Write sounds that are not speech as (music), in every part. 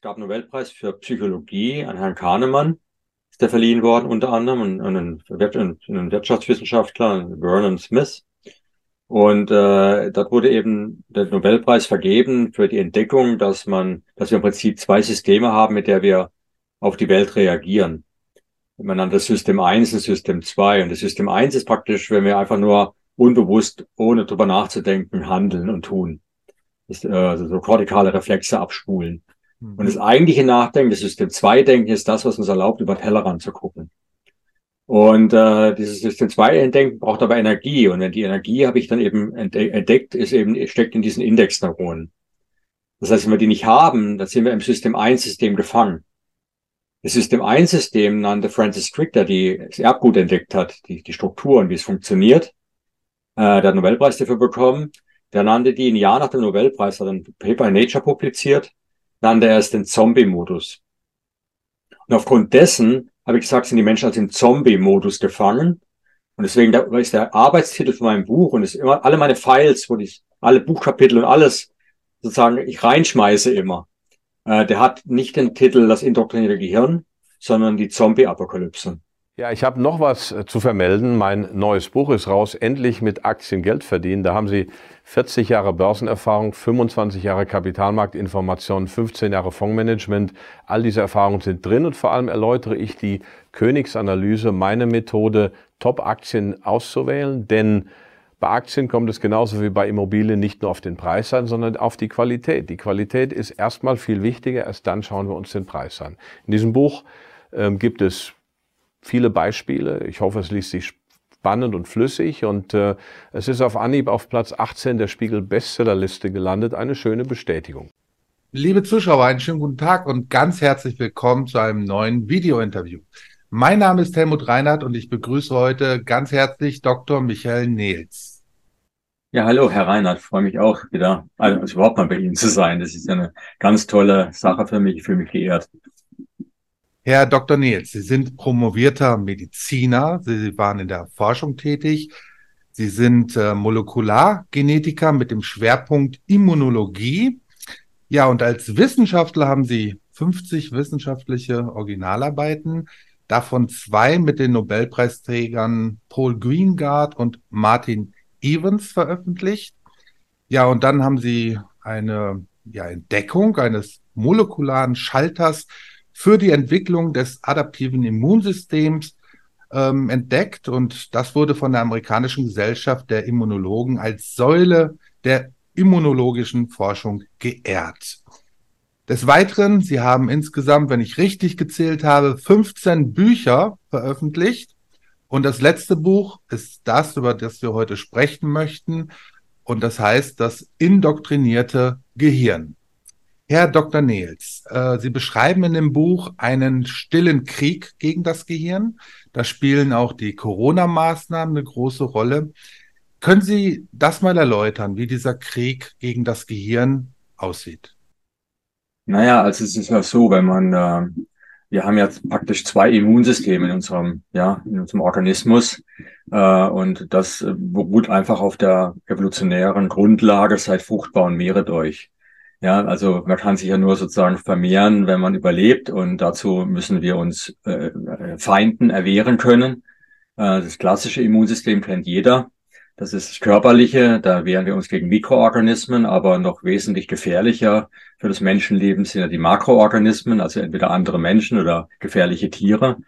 Es gab einen Nobelpreis für Psychologie an Herrn Kahnemann, ist der verliehen worden, unter anderem, und einen, einen Wirtschaftswissenschaftler, Vernon Smith. Und äh, dort wurde eben der Nobelpreis vergeben für die Entdeckung, dass man, dass wir im Prinzip zwei Systeme haben, mit der wir auf die Welt reagieren. Man nannte das System 1 und System 2. Und das System 1 ist praktisch, wenn wir einfach nur unbewusst, ohne drüber nachzudenken, handeln und tun. Das, äh, also so kortikale Reflexe abspulen. Und das eigentliche Nachdenken, das System 2 Denken, ist das, was uns erlaubt, über Tellerrand zu gucken. Und äh, dieses System 2 Denken braucht aber Energie. Und die Energie, habe ich dann eben entdeckt, ist eben, steckt in diesen Indexneuronen. Das heißt, wenn wir die nicht haben, dann sind wir im System 1 System gefangen. Das System 1 System nannte Francis Crick, der die, das Erbgut entdeckt hat, die, die Strukturen, wie es funktioniert. Äh, der hat Nobelpreis dafür bekommen. Der nannte die ein Jahr nach dem Nobelpreis, hat ein Paper in Nature publiziert, nannte er es den Zombie-Modus. Und aufgrund dessen, habe ich gesagt, sind die Menschen also im Zombie-Modus gefangen. Und deswegen ist der Arbeitstitel von meinem Buch und ist immer alle meine Files, wo ich alle Buchkapitel und alles sozusagen ich reinschmeiße immer. Äh, der hat nicht den Titel Das indoktrinierte Gehirn, sondern die Zombie-Apokalypse. Ja, ich habe noch was äh, zu vermelden. Mein neues Buch ist raus, endlich mit Aktien Geld verdienen. Da haben Sie 40 Jahre Börsenerfahrung, 25 Jahre Kapitalmarktinformation, 15 Jahre Fondsmanagement. All diese Erfahrungen sind drin und vor allem erläutere ich die Königsanalyse, meine Methode, Top-Aktien auszuwählen, denn bei Aktien kommt es genauso wie bei Immobilien nicht nur auf den Preis an, sondern auf die Qualität. Die Qualität ist erstmal viel wichtiger, erst dann schauen wir uns den Preis an. In diesem Buch ähm, gibt es viele Beispiele. Ich hoffe, es liest sich spannend und flüssig und äh, es ist auf Anhieb auf Platz 18 der Spiegel Bestsellerliste gelandet. Eine schöne Bestätigung. Liebe Zuschauer, einen schönen guten Tag und ganz herzlich willkommen zu einem neuen Video-Interview. Mein Name ist Helmut Reinhardt und ich begrüße heute ganz herzlich Dr. Michael Nehls. Ja, hallo, Herr Reinhardt. Ich freue mich auch wieder, also überhaupt mal bei Ihnen zu sein. Das ist eine ganz tolle Sache für mich. Ich fühle mich geehrt. Herr Dr. Nils, Sie sind promovierter Mediziner. Sie waren in der Forschung tätig. Sie sind äh, Molekulargenetiker mit dem Schwerpunkt Immunologie. Ja, und als Wissenschaftler haben Sie 50 wissenschaftliche Originalarbeiten, davon zwei mit den Nobelpreisträgern Paul Greengard und Martin Evans veröffentlicht. Ja, und dann haben Sie eine ja, Entdeckung eines molekularen Schalters für die Entwicklung des adaptiven Immunsystems ähm, entdeckt und das wurde von der amerikanischen Gesellschaft der Immunologen als Säule der immunologischen Forschung geehrt. Des Weiteren, Sie haben insgesamt, wenn ich richtig gezählt habe, 15 Bücher veröffentlicht. Und das letzte Buch ist das, über das wir heute sprechen möchten. Und das heißt das indoktrinierte Gehirn. Herr Dr. Nehls, äh, Sie beschreiben in dem Buch einen stillen Krieg gegen das Gehirn. Da spielen auch die Corona-Maßnahmen eine große Rolle. Können Sie das mal erläutern, wie dieser Krieg gegen das Gehirn aussieht? Naja, also es ist ja so, wenn man, äh, wir haben ja praktisch zwei Immunsysteme in unserem, ja, in unserem Organismus. Äh, und das äh, beruht einfach auf der evolutionären Grundlage seit fruchtbaren Meere durch. Ja, also man kann sich ja nur sozusagen vermehren, wenn man überlebt und dazu müssen wir uns äh, Feinden erwehren können. Äh, das klassische Immunsystem kennt jeder. Das ist das körperliche, da wehren wir uns gegen Mikroorganismen, aber noch wesentlich gefährlicher für das Menschenleben sind ja die Makroorganismen, also entweder andere Menschen oder gefährliche Tiere.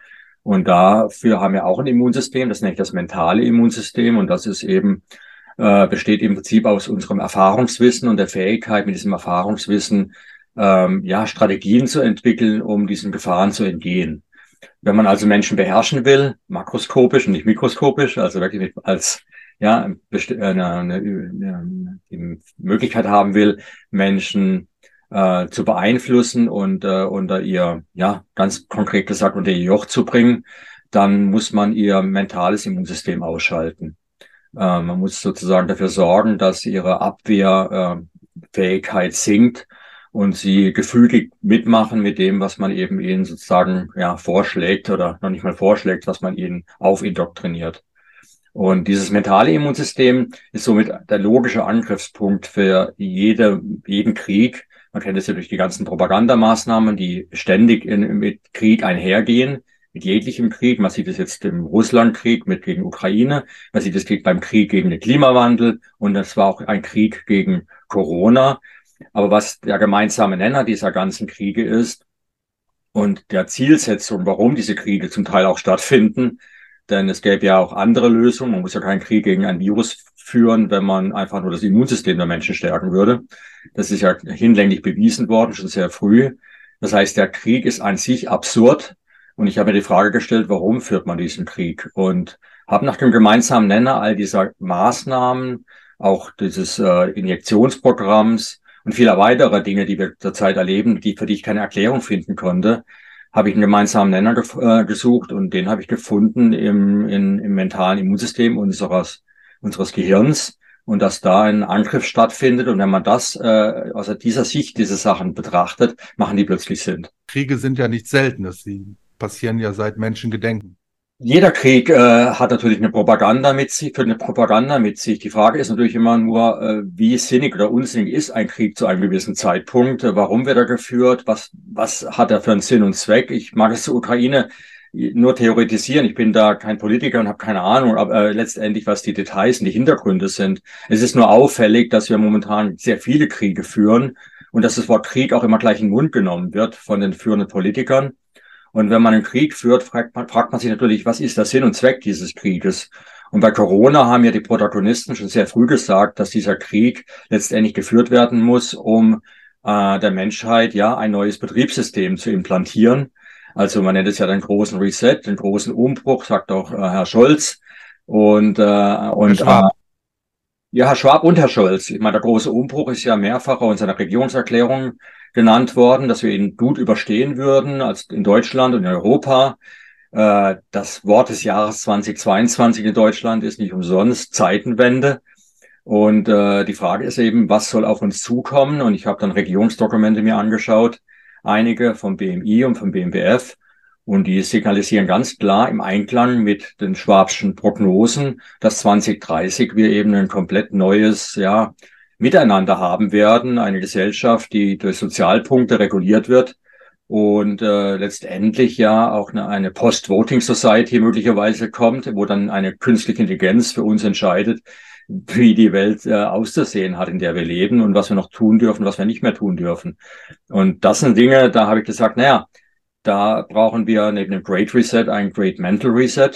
Und dafür haben wir auch ein Immunsystem, das nennt das mentale Immunsystem und das ist eben äh, besteht im Prinzip aus unserem Erfahrungswissen und der Fähigkeit, mit diesem Erfahrungswissen ähm, ja Strategien zu entwickeln, um diesen Gefahren zu entgehen. Wenn man also Menschen beherrschen will, makroskopisch und nicht mikroskopisch, also wirklich als ja eine, eine, eine, die Möglichkeit haben will, Menschen äh, zu beeinflussen und äh, unter ihr, ja, ganz konkret gesagt, unter ihr Joch zu bringen, dann muss man ihr mentales Immunsystem ausschalten. Äh, man muss sozusagen dafür sorgen, dass ihre Abwehrfähigkeit sinkt und sie gefügig mitmachen mit dem, was man eben ihnen sozusagen ja vorschlägt oder noch nicht mal vorschlägt, was man ihnen aufindoktriniert. Und dieses mentale Immunsystem ist somit der logische Angriffspunkt für jede, jeden Krieg, Man kennt es ja durch die ganzen Propagandamaßnahmen, die ständig in, mit Krieg einhergehen, mit jeglichem Krieg. Man sieht es jetzt im Russlandkrieg mit gegen Ukraine. Man sieht es beim Krieg gegen den Klimawandel. Und das war auch ein Krieg gegen Corona. Aber was der gemeinsame Nenner dieser ganzen Kriege ist und der Zielsetzung, warum diese Kriege zum Teil auch stattfinden, denn es gäbe ja auch andere Lösungen. Man muss ja keinen Krieg gegen ein Virus führen, wenn man einfach nur das Immunsystem der Menschen stärken würde. Das ist ja hinlänglich bewiesen worden, schon sehr früh. Das heißt, der Krieg ist an sich absurd. Und ich habe mir die Frage gestellt, warum führt man diesen Krieg? Und habe nach dem gemeinsamen Nenner all dieser Maßnahmen, auch dieses äh, Injektionsprogramms und vieler weiterer Dinge, die wir zurzeit erleben, die für die ich keine Erklärung finden konnte, habe ich einen gemeinsamen Nenner ge äh, gesucht und den habe ich gefunden im, in, im mentalen Immunsystem unseres, unseres Gehirns und dass da ein Angriff stattfindet. Und wenn man das äh, aus dieser Sicht diese Sachen betrachtet, machen die plötzlich Sinn. Kriege sind ja nicht selten, sie passieren ja seit Menschen gedenken. Jeder Krieg äh, hat natürlich eine Propaganda mit sich, für eine Propaganda mit sich. Die Frage ist natürlich immer nur, äh, wie sinnig oder unsinnig ist ein Krieg zu einem gewissen Zeitpunkt? Äh, warum wird er geführt? Was, was hat er für einen Sinn und Zweck? Ich mag es zur Ukraine nur theoretisieren. Ich bin da kein Politiker und habe keine Ahnung, aber äh, letztendlich, was die Details und die Hintergründe sind. Es ist nur auffällig, dass wir momentan sehr viele Kriege führen und dass das Wort Krieg auch immer gleich in den Mund genommen wird von den führenden Politikern. Und wenn man einen Krieg führt, fragt man, fragt man sich natürlich, was ist der Sinn und Zweck dieses Krieges? Und bei Corona haben ja die Protagonisten schon sehr früh gesagt, dass dieser Krieg letztendlich geführt werden muss, um äh, der Menschheit ja ein neues Betriebssystem zu implantieren. Also man nennt es ja den großen Reset, den großen Umbruch, sagt auch äh, Herr Scholz. Und, äh, und Herr äh, ja, Herr Schwab und Herr Scholz. Ich meine, der große Umbruch ist ja mehrfach in seiner Regierungserklärung genannt worden, dass wir ihn gut überstehen würden, als in Deutschland und in Europa. Äh, das Wort des Jahres 2022 in Deutschland ist nicht umsonst Zeitenwende. Und äh, die Frage ist eben, was soll auf uns zukommen? Und ich habe dann Regierungsdokumente mir angeschaut, einige vom BMI und vom BMBF. Und die signalisieren ganz klar im Einklang mit den Schwabschen Prognosen, dass 2030 wir eben ein komplett neues, ja, miteinander haben werden, eine Gesellschaft, die durch Sozialpunkte reguliert wird und äh, letztendlich ja auch eine, eine Post-Voting-Society möglicherweise kommt, wo dann eine künstliche Intelligenz für uns entscheidet, wie die Welt äh, auszusehen hat, in der wir leben und was wir noch tun dürfen, was wir nicht mehr tun dürfen. Und das sind Dinge, da habe ich gesagt, naja, da brauchen wir neben dem Great Reset ein Great Mental Reset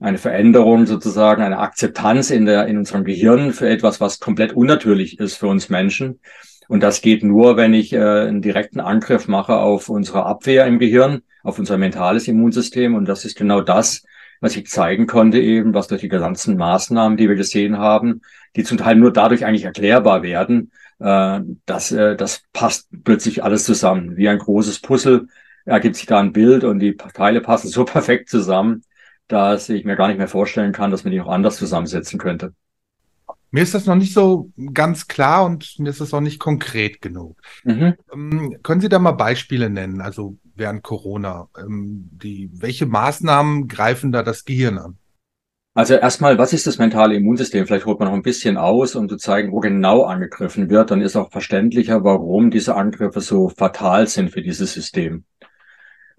eine Veränderung sozusagen, eine Akzeptanz in der, in unserem Gehirn für etwas, was komplett unnatürlich ist für uns Menschen. Und das geht nur, wenn ich äh, einen direkten Angriff mache auf unsere Abwehr im Gehirn, auf unser mentales Immunsystem. Und das ist genau das, was ich zeigen konnte eben, was durch die ganzen Maßnahmen, die wir gesehen haben, die zum Teil nur dadurch eigentlich erklärbar werden, äh, dass äh, das passt plötzlich alles zusammen. Wie ein großes Puzzle ergibt sich da ein Bild und die Teile passen so (laughs) perfekt zusammen, dass ich mir gar nicht mehr vorstellen kann, dass man die auch anders zusammensetzen könnte. Mir ist das noch nicht so ganz klar und mir ist das auch nicht konkret genug. Mhm. Ähm, können Sie da mal Beispiele nennen, also während Corona? Ähm, die, welche Maßnahmen greifen da das Gehirn an? Also erstmal, was ist das mentale Immunsystem? Vielleicht holt man noch ein bisschen aus, um zu zeigen, wo genau angegriffen wird. Dann ist auch verständlicher, warum diese Angriffe so fatal sind für dieses System.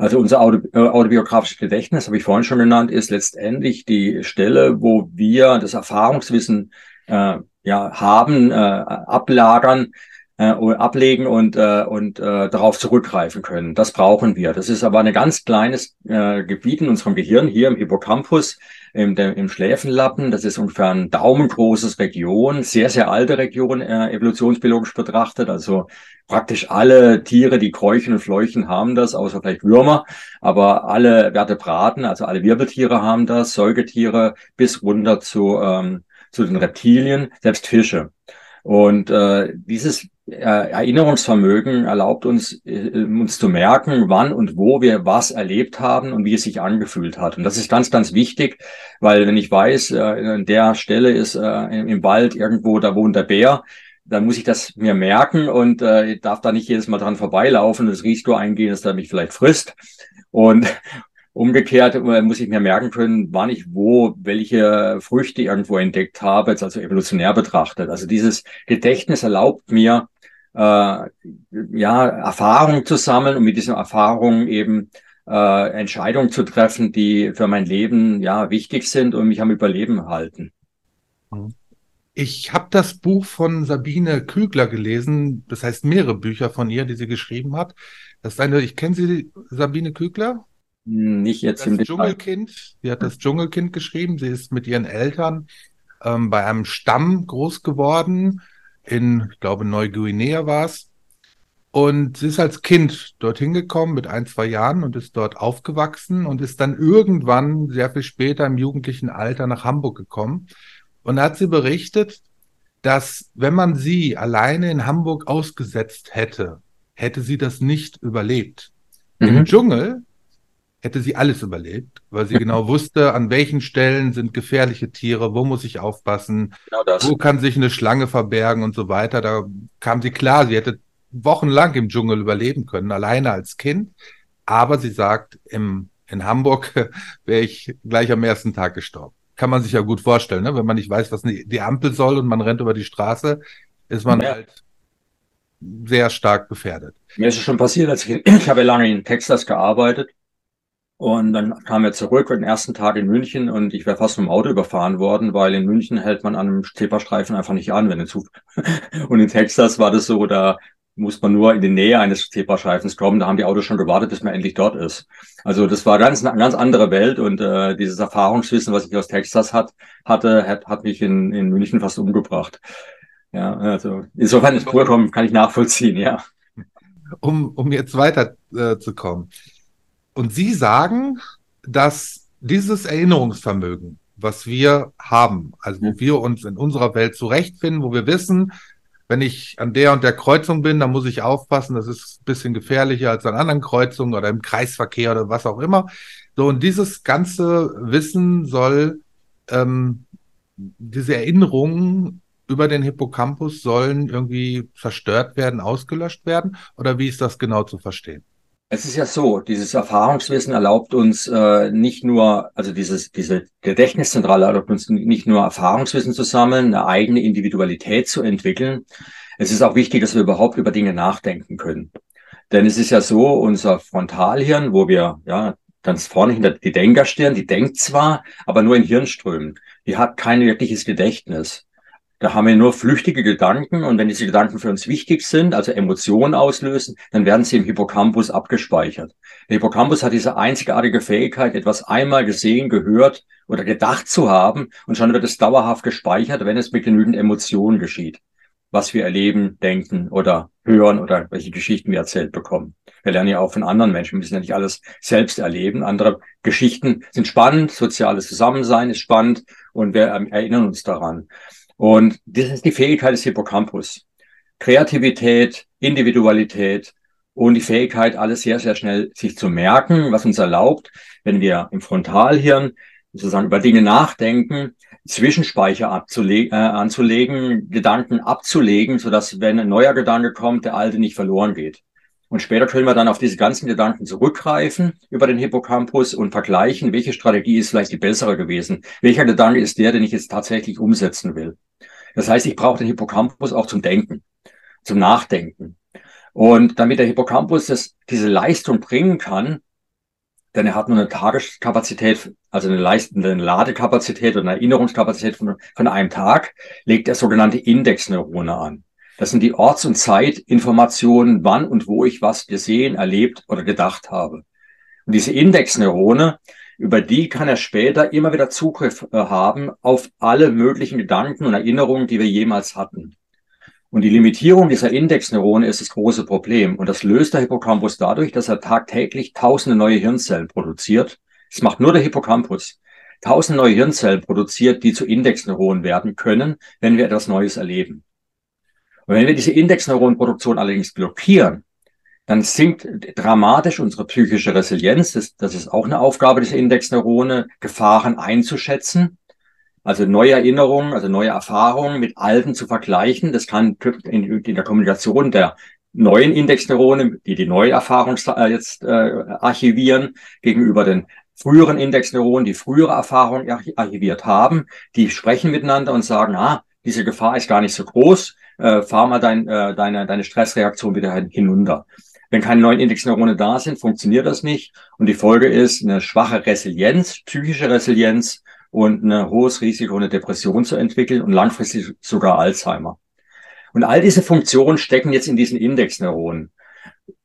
Also unser Auto, äh, autobiografisches Gedächtnis, habe ich vorhin schon genannt, ist letztendlich die Stelle, wo wir das Erfahrungswissen äh, ja, haben, äh, ablagern, äh, ablegen und, äh, und äh, darauf zurückgreifen können. Das brauchen wir. Das ist aber ein ganz kleines äh, Gebiet in unserem Gehirn, hier im Hippocampus, im, der, im Schläfenlappen. Das ist ungefähr ein daumengroßes Region, sehr, sehr alte Region, äh, evolutionsbiologisch betrachtet. Also praktisch alle Tiere, die kräuchen und fleuchen, haben das, außer vielleicht Würmer. Aber alle Vertebraten, also alle Wirbeltiere haben das, Säugetiere bis runter zu, ähm, zu den Reptilien, selbst Fische. Und äh, dieses Erinnerungsvermögen erlaubt uns, äh, uns zu merken, wann und wo wir was erlebt haben und wie es sich angefühlt hat. Und das ist ganz, ganz wichtig, weil wenn ich weiß, äh, an der Stelle ist äh, im Wald irgendwo, da wohnt der Bär, dann muss ich das mir merken und äh, darf da nicht jedes Mal dran vorbeilaufen, das Risiko eingehen, dass er mich vielleicht frisst. Und Umgekehrt äh, muss ich mir merken können, wann ich wo welche Früchte irgendwo entdeckt habe, jetzt also evolutionär betrachtet. Also dieses Gedächtnis erlaubt mir, äh, ja, Erfahrung zu sammeln und mit diesen Erfahrungen eben äh, Entscheidungen zu treffen, die für mein Leben ja wichtig sind und mich am Überleben halten. Ich habe das Buch von Sabine Kügler gelesen, das heißt mehrere Bücher von ihr, die sie geschrieben hat. Das ist eine, ich kenne sie, Sabine Kügler? Nicht jetzt das im Dschungelkind. Sie hat das Dschungelkind geschrieben. Sie ist mit ihren Eltern ähm, bei einem Stamm groß geworden. In, ich glaube, Neuguinea war es. Und sie ist als Kind dorthin gekommen mit ein, zwei Jahren und ist dort aufgewachsen und ist dann irgendwann sehr viel später im jugendlichen Alter nach Hamburg gekommen. Und da hat sie berichtet, dass wenn man sie alleine in Hamburg ausgesetzt hätte, hätte sie das nicht überlebt. Mhm. Im Dschungel hätte sie alles überlebt, weil sie (laughs) genau wusste, an welchen Stellen sind gefährliche Tiere, wo muss ich aufpassen, genau wo kann sich eine Schlange verbergen und so weiter. Da kam sie klar, sie hätte wochenlang im Dschungel überleben können, alleine als Kind. Aber sie sagt, im, in Hamburg (laughs) wäre ich gleich am ersten Tag gestorben. Kann man sich ja gut vorstellen, ne? wenn man nicht weiß, was die Ampel soll und man rennt über die Straße, ist man ja. halt sehr stark gefährdet. Mir ist es schon passiert, als ich, (clears throat) ich habe lange in Texas gearbeitet und dann kamen wir zurück, den ersten Tag in München und ich wäre fast vom Auto überfahren worden, weil in München hält man an einem Zebrastreifen einfach nicht an, wenn es Zug. (laughs) und in Texas war das so, da muss man nur in die Nähe eines Zebrastreifens kommen, da haben die Autos schon gewartet, bis man endlich dort ist. Also das war ganz eine ganz andere Welt und äh, dieses Erfahrungswissen, was ich aus Texas hat, hatte, hat, hat mich in, in München fast umgebracht. Ja, also insofern ist vollkommen, kann ich nachvollziehen, ja. Um, um jetzt weiter äh, zu kommen. Und Sie sagen, dass dieses Erinnerungsvermögen, was wir haben, also wo wir uns in unserer Welt zurechtfinden, wo wir wissen, wenn ich an der und der Kreuzung bin, dann muss ich aufpassen, das ist ein bisschen gefährlicher als an anderen Kreuzungen oder im Kreisverkehr oder was auch immer. So, und dieses ganze Wissen soll, ähm, diese Erinnerungen über den Hippocampus sollen irgendwie zerstört werden, ausgelöscht werden? Oder wie ist das genau zu verstehen? Es ist ja so, dieses Erfahrungswissen erlaubt uns äh, nicht nur, also dieses, diese Gedächtniszentrale erlaubt uns nicht nur Erfahrungswissen zu sammeln, eine eigene Individualität zu entwickeln. Es ist auch wichtig, dass wir überhaupt über Dinge nachdenken können. Denn es ist ja so, unser Frontalhirn, wo wir, ja, ganz vorne hinter die Denkerstirn, die denkt zwar, aber nur in Hirnströmen. Die hat kein wirkliches Gedächtnis. Da haben wir nur flüchtige Gedanken und wenn diese Gedanken für uns wichtig sind, also Emotionen auslösen, dann werden sie im Hippocampus abgespeichert. Der Hippocampus hat diese einzigartige Fähigkeit, etwas einmal gesehen, gehört oder gedacht zu haben und schon wird es dauerhaft gespeichert, wenn es mit genügend Emotionen geschieht. Was wir erleben, denken oder hören oder welche Geschichten wir erzählt bekommen. Wir lernen ja auch von anderen Menschen. Wir müssen ja nicht alles selbst erleben. Andere Geschichten sind spannend, soziales Zusammensein ist spannend und wir erinnern uns daran. Und das ist die Fähigkeit des Hippocampus. Kreativität, Individualität und die Fähigkeit, alles sehr, sehr schnell sich zu merken, was uns erlaubt, wenn wir im Frontalhirn sozusagen über Dinge nachdenken, Zwischenspeicher abzulegen, äh, anzulegen, Gedanken abzulegen, sodass, wenn ein neuer Gedanke kommt, der alte nicht verloren geht. Und später können wir dann auf diese ganzen Gedanken zurückgreifen über den Hippocampus und vergleichen, welche Strategie ist vielleicht die bessere gewesen. Welcher Gedanke ist der, den ich jetzt tatsächlich umsetzen will. Das heißt, ich brauche den Hippocampus auch zum Denken, zum Nachdenken. Und damit der Hippocampus das, diese Leistung bringen kann, denn er hat nur eine Tageskapazität, also eine leistende Ladekapazität und eine Erinnerungskapazität von, von einem Tag, legt er sogenannte Indexneurone an. Das sind die Orts- und Zeitinformationen, wann und wo ich was gesehen, erlebt oder gedacht habe. Und diese Indexneurone, über die kann er später immer wieder Zugriff äh, haben auf alle möglichen Gedanken und Erinnerungen, die wir jemals hatten. Und die Limitierung dieser Indexneurone ist das große Problem. Und das löst der Hippocampus dadurch, dass er tagtäglich tausende neue Hirnzellen produziert. Das macht nur der Hippocampus. Tausende neue Hirnzellen produziert, die zu Indexneuronen werden können, wenn wir etwas Neues erleben. Wenn wir diese Indexneuronenproduktion allerdings blockieren, dann sinkt dramatisch unsere psychische Resilienz. Das, das ist auch eine Aufgabe dieser Indexneurone, Gefahren einzuschätzen. Also neue Erinnerungen, also neue Erfahrungen mit alten zu vergleichen. Das kann in, in der Kommunikation der neuen Indexneurone, die die neue Erfahrung äh, jetzt äh, archivieren, gegenüber den früheren Indexneuronen, die frühere Erfahrung archiviert haben, die sprechen miteinander und sagen, ah, diese Gefahr ist gar nicht so groß äh, fahr mal dein, äh, deine, deine Stressreaktion wieder hinunter. Wenn keine neuen Indexneurone da sind, funktioniert das nicht. Und die Folge ist eine schwache Resilienz, psychische Resilienz und ein hohes Risiko, eine Depression zu entwickeln und langfristig sogar Alzheimer. Und all diese Funktionen stecken jetzt in diesen Indexneuronen.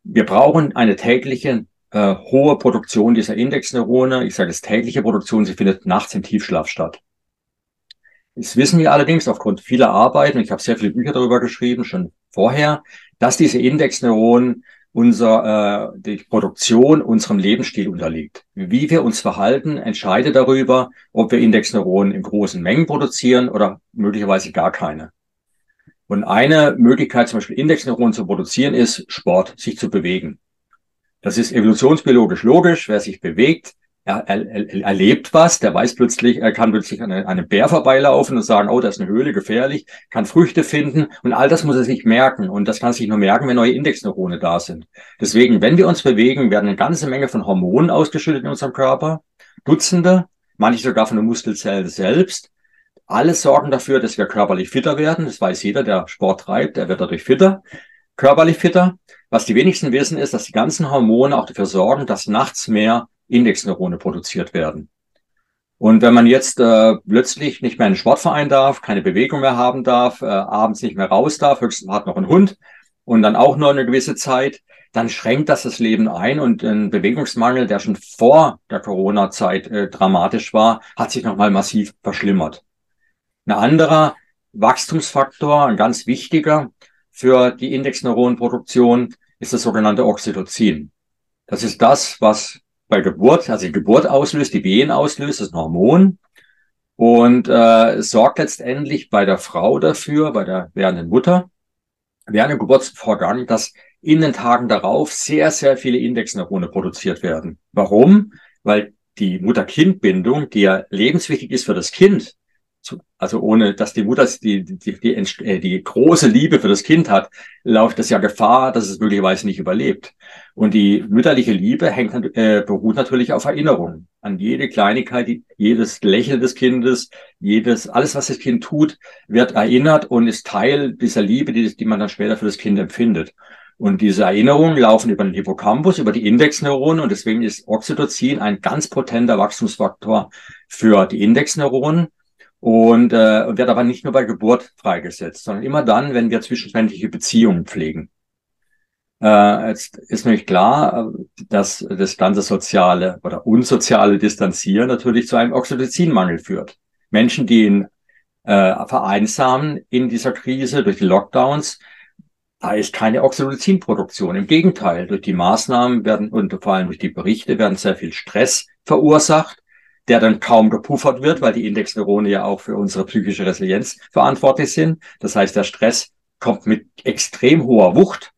Wir brauchen eine tägliche äh, hohe Produktion dieser Indexneurone. Ich sage es tägliche Produktion, sie findet nachts im Tiefschlaf statt. Das wissen wir allerdings aufgrund vieler Arbeiten, ich habe sehr viele Bücher darüber geschrieben, schon vorher, dass diese Indexneuronen unser, äh, die Produktion unserem Lebensstil unterliegt. Wie wir uns verhalten, entscheidet darüber, ob wir Indexneuronen in großen Mengen produzieren oder möglicherweise gar keine. Und eine Möglichkeit, zum Beispiel Indexneuronen zu produzieren, ist Sport, sich zu bewegen. Das ist evolutionsbiologisch logisch. Wer sich bewegt, er, er, er erlebt was, der weiß plötzlich, er kann plötzlich an einem Bär vorbeilaufen und sagen, oh, da ist eine Höhle, gefährlich, kann Früchte finden und all das muss er sich merken und das kann sich nur merken, wenn neue Indexneurone da sind. Deswegen, wenn wir uns bewegen, werden eine ganze Menge von Hormonen ausgeschüttet in unserem Körper, Dutzende, manche sogar von den Muskelzellen selbst. Alles sorgen dafür, dass wir körperlich fitter werden. Das weiß jeder, der Sport treibt, der wird dadurch fitter, körperlich fitter. Was die wenigsten wissen, ist, dass die ganzen Hormone auch dafür sorgen, dass nachts mehr Indexneurone produziert werden. Und wenn man jetzt äh, plötzlich nicht mehr in den Sportverein darf, keine Bewegung mehr haben darf, äh, abends nicht mehr raus darf, höchstens hat noch einen Hund und dann auch nur eine gewisse Zeit, dann schränkt das das Leben ein und ein Bewegungsmangel, der schon vor der Corona-Zeit äh, dramatisch war, hat sich nochmal massiv verschlimmert. Ein anderer Wachstumsfaktor, ein ganz wichtiger für die Indexneuronenproduktion, ist das sogenannte Oxytocin. Das ist das, was bei Geburt, also die Geburt auslöst, die Wehen auslöst, das ist ein Hormon und äh, sorgt letztendlich bei der Frau dafür, bei der werdenden Mutter, während dem Geburtsvorgang, dass in den Tagen darauf sehr, sehr viele Indexneurone produziert werden. Warum? Weil die Mutter-Kind-Bindung, die ja lebenswichtig ist für das Kind, also ohne dass die Mutter die, die, die, äh, die große Liebe für das Kind hat, läuft es ja Gefahr, dass es möglicherweise nicht überlebt. Und die mütterliche Liebe hängt, äh, beruht natürlich auf Erinnerungen an jede Kleinigkeit, jedes Lächeln des Kindes, jedes, alles, was das Kind tut, wird erinnert und ist Teil dieser Liebe, die, die man dann später für das Kind empfindet. Und diese Erinnerungen laufen über den Hippocampus, über die Indexneuronen und deswegen ist Oxytocin ein ganz potenter Wachstumsfaktor für die Indexneuronen und äh, wird aber nicht nur bei Geburt freigesetzt, sondern immer dann, wenn wir zwischenmenschliche Beziehungen pflegen. Äh, jetzt ist nämlich klar, dass das ganze soziale oder unsoziale Distanzieren natürlich zu einem Oxytocinmangel führt. Menschen, die in, äh, vereinsamen in dieser Krise durch die Lockdowns, da ist keine Oxytocinproduktion. Im Gegenteil, durch die Maßnahmen werden und vor allem durch die Berichte werden sehr viel Stress verursacht der dann kaum gepuffert wird, weil die Indexneurone ja auch für unsere psychische Resilienz verantwortlich sind. Das heißt, der Stress kommt mit extrem hoher Wucht.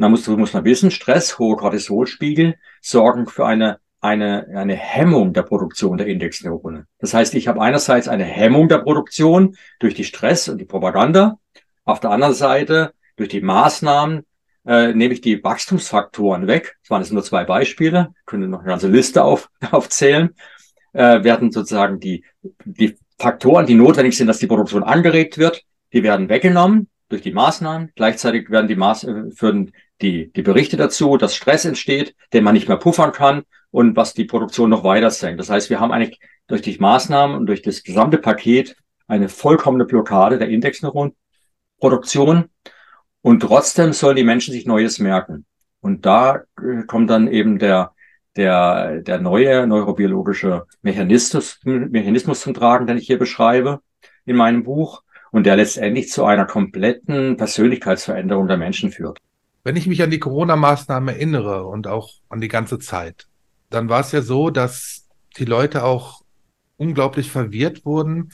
Da muss, muss man wissen, Stress, hohe Cortisolspiegel sorgen für eine, eine, eine Hemmung der Produktion der Indexneurone. Das heißt, ich habe einerseits eine Hemmung der Produktion durch die Stress und die Propaganda. Auf der anderen Seite durch die Maßnahmen äh, nehme ich die Wachstumsfaktoren weg. Das waren jetzt nur zwei Beispiele. Ich könnte noch eine ganze Liste auf, (laughs) aufzählen äh, werden sozusagen die, die Faktoren, die notwendig sind, dass die Produktion angeregt wird, die werden weggenommen durch die Maßnahmen. Gleichzeitig werden die Maß äh, führen die, die Berichte dazu, dass Stress entsteht, den man nicht mehr puffern kann und was die Produktion noch weiter senkt. Das heißt, wir haben eigentlich durch die Maßnahmen und durch das gesamte Paket eine vollkommene Blockade der Indexneuronproduktion. Und trotzdem sollen die Menschen sich Neues merken. Und da äh, kommt dann eben der, der, der neue neurobiologische Mechanismus, Mechanismus zum Tragen, den ich hier beschreibe in meinem Buch und der letztendlich zu einer kompletten Persönlichkeitsveränderung der Menschen führt. Wenn ich mich an die Corona-Maßnahmen erinnere und auch an die ganze Zeit, dann war es ja so, dass die Leute auch unglaublich verwirrt wurden.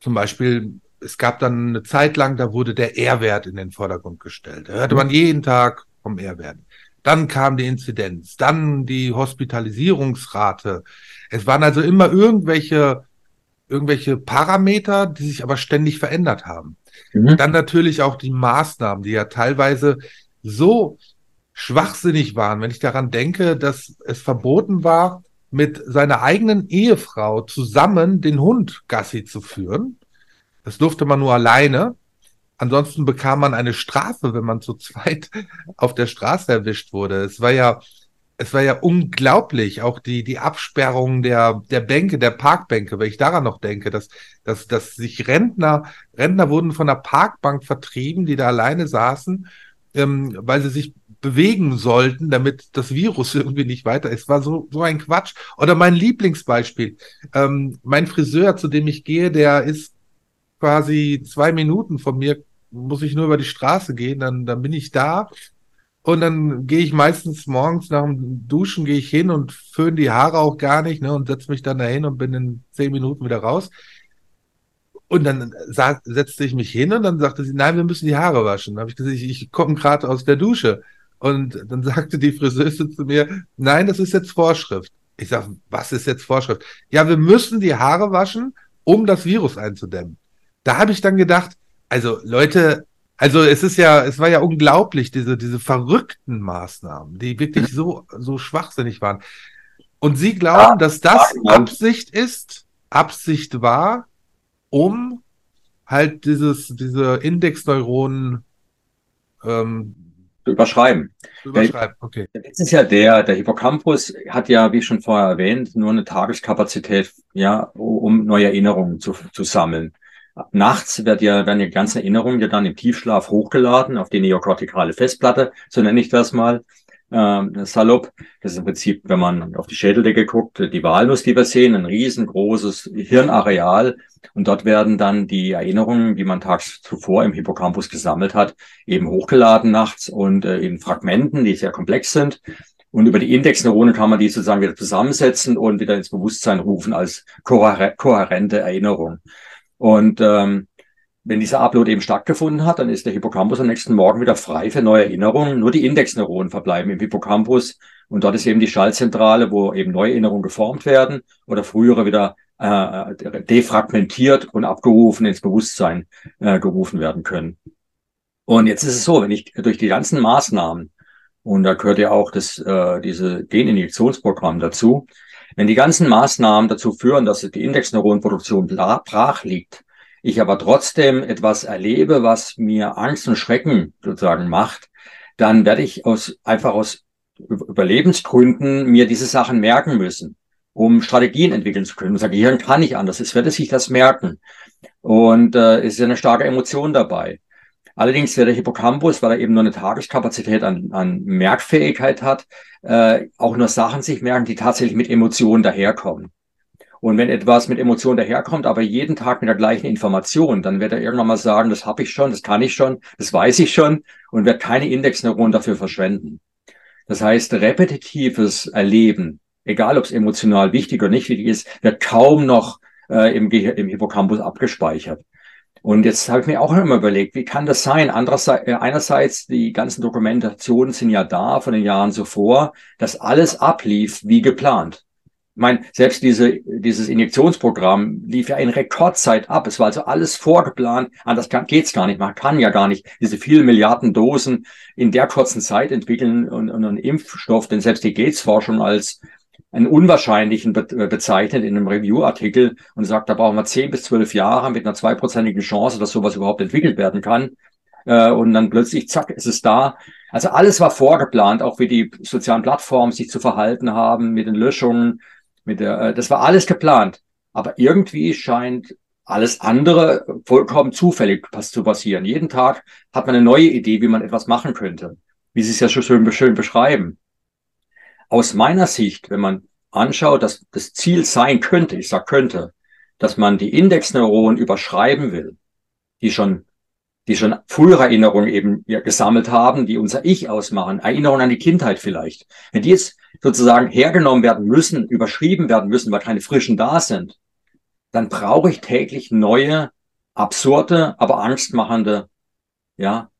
Zum Beispiel, es gab dann eine Zeit lang, da wurde der R-Wert in den Vordergrund gestellt. Da hörte man jeden Tag vom R-Wert. Dann kam die Inzidenz, dann die Hospitalisierungsrate. Es waren also immer irgendwelche, irgendwelche Parameter, die sich aber ständig verändert haben. Mhm. Dann natürlich auch die Maßnahmen, die ja teilweise so schwachsinnig waren, wenn ich daran denke, dass es verboten war, mit seiner eigenen Ehefrau zusammen den Hund Gassi zu führen. Das durfte man nur alleine. Ansonsten bekam man eine Strafe, wenn man zu zweit (laughs) auf der Straße erwischt wurde. Es war ja, es war ja unglaublich, auch die, die Absperrung der, der Bänke, der Parkbänke, wenn ich daran noch denke, dass, dass, dass sich Rentner, Rentner wurden von der Parkbank vertrieben, die da alleine saßen, ähm, weil sie sich bewegen sollten, damit das Virus (laughs) irgendwie nicht weiter ist. War so, so ein Quatsch. Oder mein Lieblingsbeispiel. Ähm, mein Friseur, zu dem ich gehe, der ist quasi zwei Minuten von mir, muss ich nur über die Straße gehen, dann, dann bin ich da. Und dann gehe ich meistens morgens nach dem Duschen, gehe ich hin und föhne die Haare auch gar nicht, ne, und setze mich dann dahin und bin in zehn Minuten wieder raus. Und dann sag, setzte ich mich hin und dann sagte sie, nein, wir müssen die Haare waschen. Dann habe ich gesagt, ich, ich komme gerade aus der Dusche. Und dann (laughs) sagte die Friseuse zu mir, nein, das ist jetzt Vorschrift. Ich sage, was ist jetzt Vorschrift? Ja, wir müssen die Haare waschen, um das Virus einzudämmen. Da habe ich dann gedacht, also Leute, also es ist ja, es war ja unglaublich, diese, diese verrückten Maßnahmen, die wirklich so, so schwachsinnig waren. Und Sie glauben, dass das Absicht ist, Absicht war, um halt dieses, diese Indexneuronen ähm, überschreiben. Überschreiben, okay. Der Witz ist ja der, der Hippocampus hat ja, wie schon vorher erwähnt, nur eine Tageskapazität, ja, um neue Erinnerungen zu, zu sammeln. Nachts wird ja, werden die ganzen Erinnerungen ja dann im Tiefschlaf hochgeladen auf die neokortikale Festplatte, so nenne ich das mal äh, salopp. Das ist im Prinzip, wenn man auf die Schädeldecke guckt, die Walnuss, die wir sehen, ein riesengroßes Hirnareal. Und dort werden dann die Erinnerungen, die man tags zuvor im Hippocampus gesammelt hat, eben hochgeladen nachts und äh, in Fragmenten, die sehr komplex sind. Und über die Indexneurone kann man die sozusagen wieder zusammensetzen und wieder ins Bewusstsein rufen als kohärente Erinnerung. Und ähm, wenn dieser Upload eben stattgefunden hat, dann ist der Hippocampus am nächsten Morgen wieder frei für neue Erinnerungen. Nur die Indexneuronen verbleiben im Hippocampus. Und dort ist eben die Schaltzentrale, wo eben neue Erinnerungen geformt werden oder frühere wieder äh, defragmentiert und abgerufen ins Bewusstsein äh, gerufen werden können. Und jetzt ist es so, wenn ich durch die ganzen Maßnahmen, und da gehört ja auch das, äh, diese Geninjektionsprogramm dazu, wenn die ganzen Maßnahmen dazu führen, dass die Indexneuronenproduktion brach liegt, ich aber trotzdem etwas erlebe, was mir Angst und Schrecken sozusagen macht, dann werde ich aus, einfach aus Überlebensgründen mir diese Sachen merken müssen, um Strategien entwickeln zu können. Unser Gehirn kann nicht anders, es werde sich das merken. Und äh, es ist eine starke Emotion dabei. Allerdings wird der Hippocampus, weil er eben nur eine Tageskapazität an, an Merkfähigkeit hat, äh, auch nur Sachen sich merken, die tatsächlich mit Emotionen daherkommen. Und wenn etwas mit Emotionen daherkommt, aber jeden Tag mit der gleichen Information, dann wird er irgendwann mal sagen, das habe ich schon, das kann ich schon, das weiß ich schon und wird keine Indexneuronen dafür verschwenden. Das heißt, repetitives Erleben, egal ob es emotional wichtig oder nicht wichtig ist, wird kaum noch äh, im, im Hippocampus abgespeichert. Und jetzt habe ich mir auch immer überlegt, wie kann das sein? Andererseits, äh, einerseits, die ganzen Dokumentationen sind ja da von den Jahren zuvor, dass alles ablief wie geplant. Ich meine, selbst diese, dieses Injektionsprogramm lief ja in Rekordzeit ab. Es war also alles vorgeplant. Anders kann, geht's gar nicht. Man kann ja gar nicht diese vielen Milliarden Dosen in der kurzen Zeit entwickeln und, und einen Impfstoff, den selbst die Gates-Forschung als einen unwahrscheinlichen be bezeichnet in einem Review-Artikel und sagt, da brauchen wir zehn bis zwölf Jahre mit einer zweiprozentigen Chance, dass sowas überhaupt entwickelt werden kann. Äh, und dann plötzlich, zack, ist es da. Also alles war vorgeplant, auch wie die sozialen Plattformen sich zu verhalten haben mit den Löschungen, mit der, äh, das war alles geplant. Aber irgendwie scheint alles andere vollkommen zufällig zu passieren. Jeden Tag hat man eine neue Idee, wie man etwas machen könnte. Wie Sie es ja schon schön, schön beschreiben. Aus meiner Sicht, wenn man anschaut, dass das Ziel sein könnte, ich sag könnte, dass man die Indexneuronen überschreiben will, die schon die schon frühere Erinnerungen eben gesammelt haben, die unser Ich ausmachen, Erinnerungen an die Kindheit vielleicht. Wenn die jetzt sozusagen hergenommen werden müssen, überschrieben werden müssen, weil keine frischen da sind, dann brauche ich täglich neue, absurde, aber angstmachende, ja,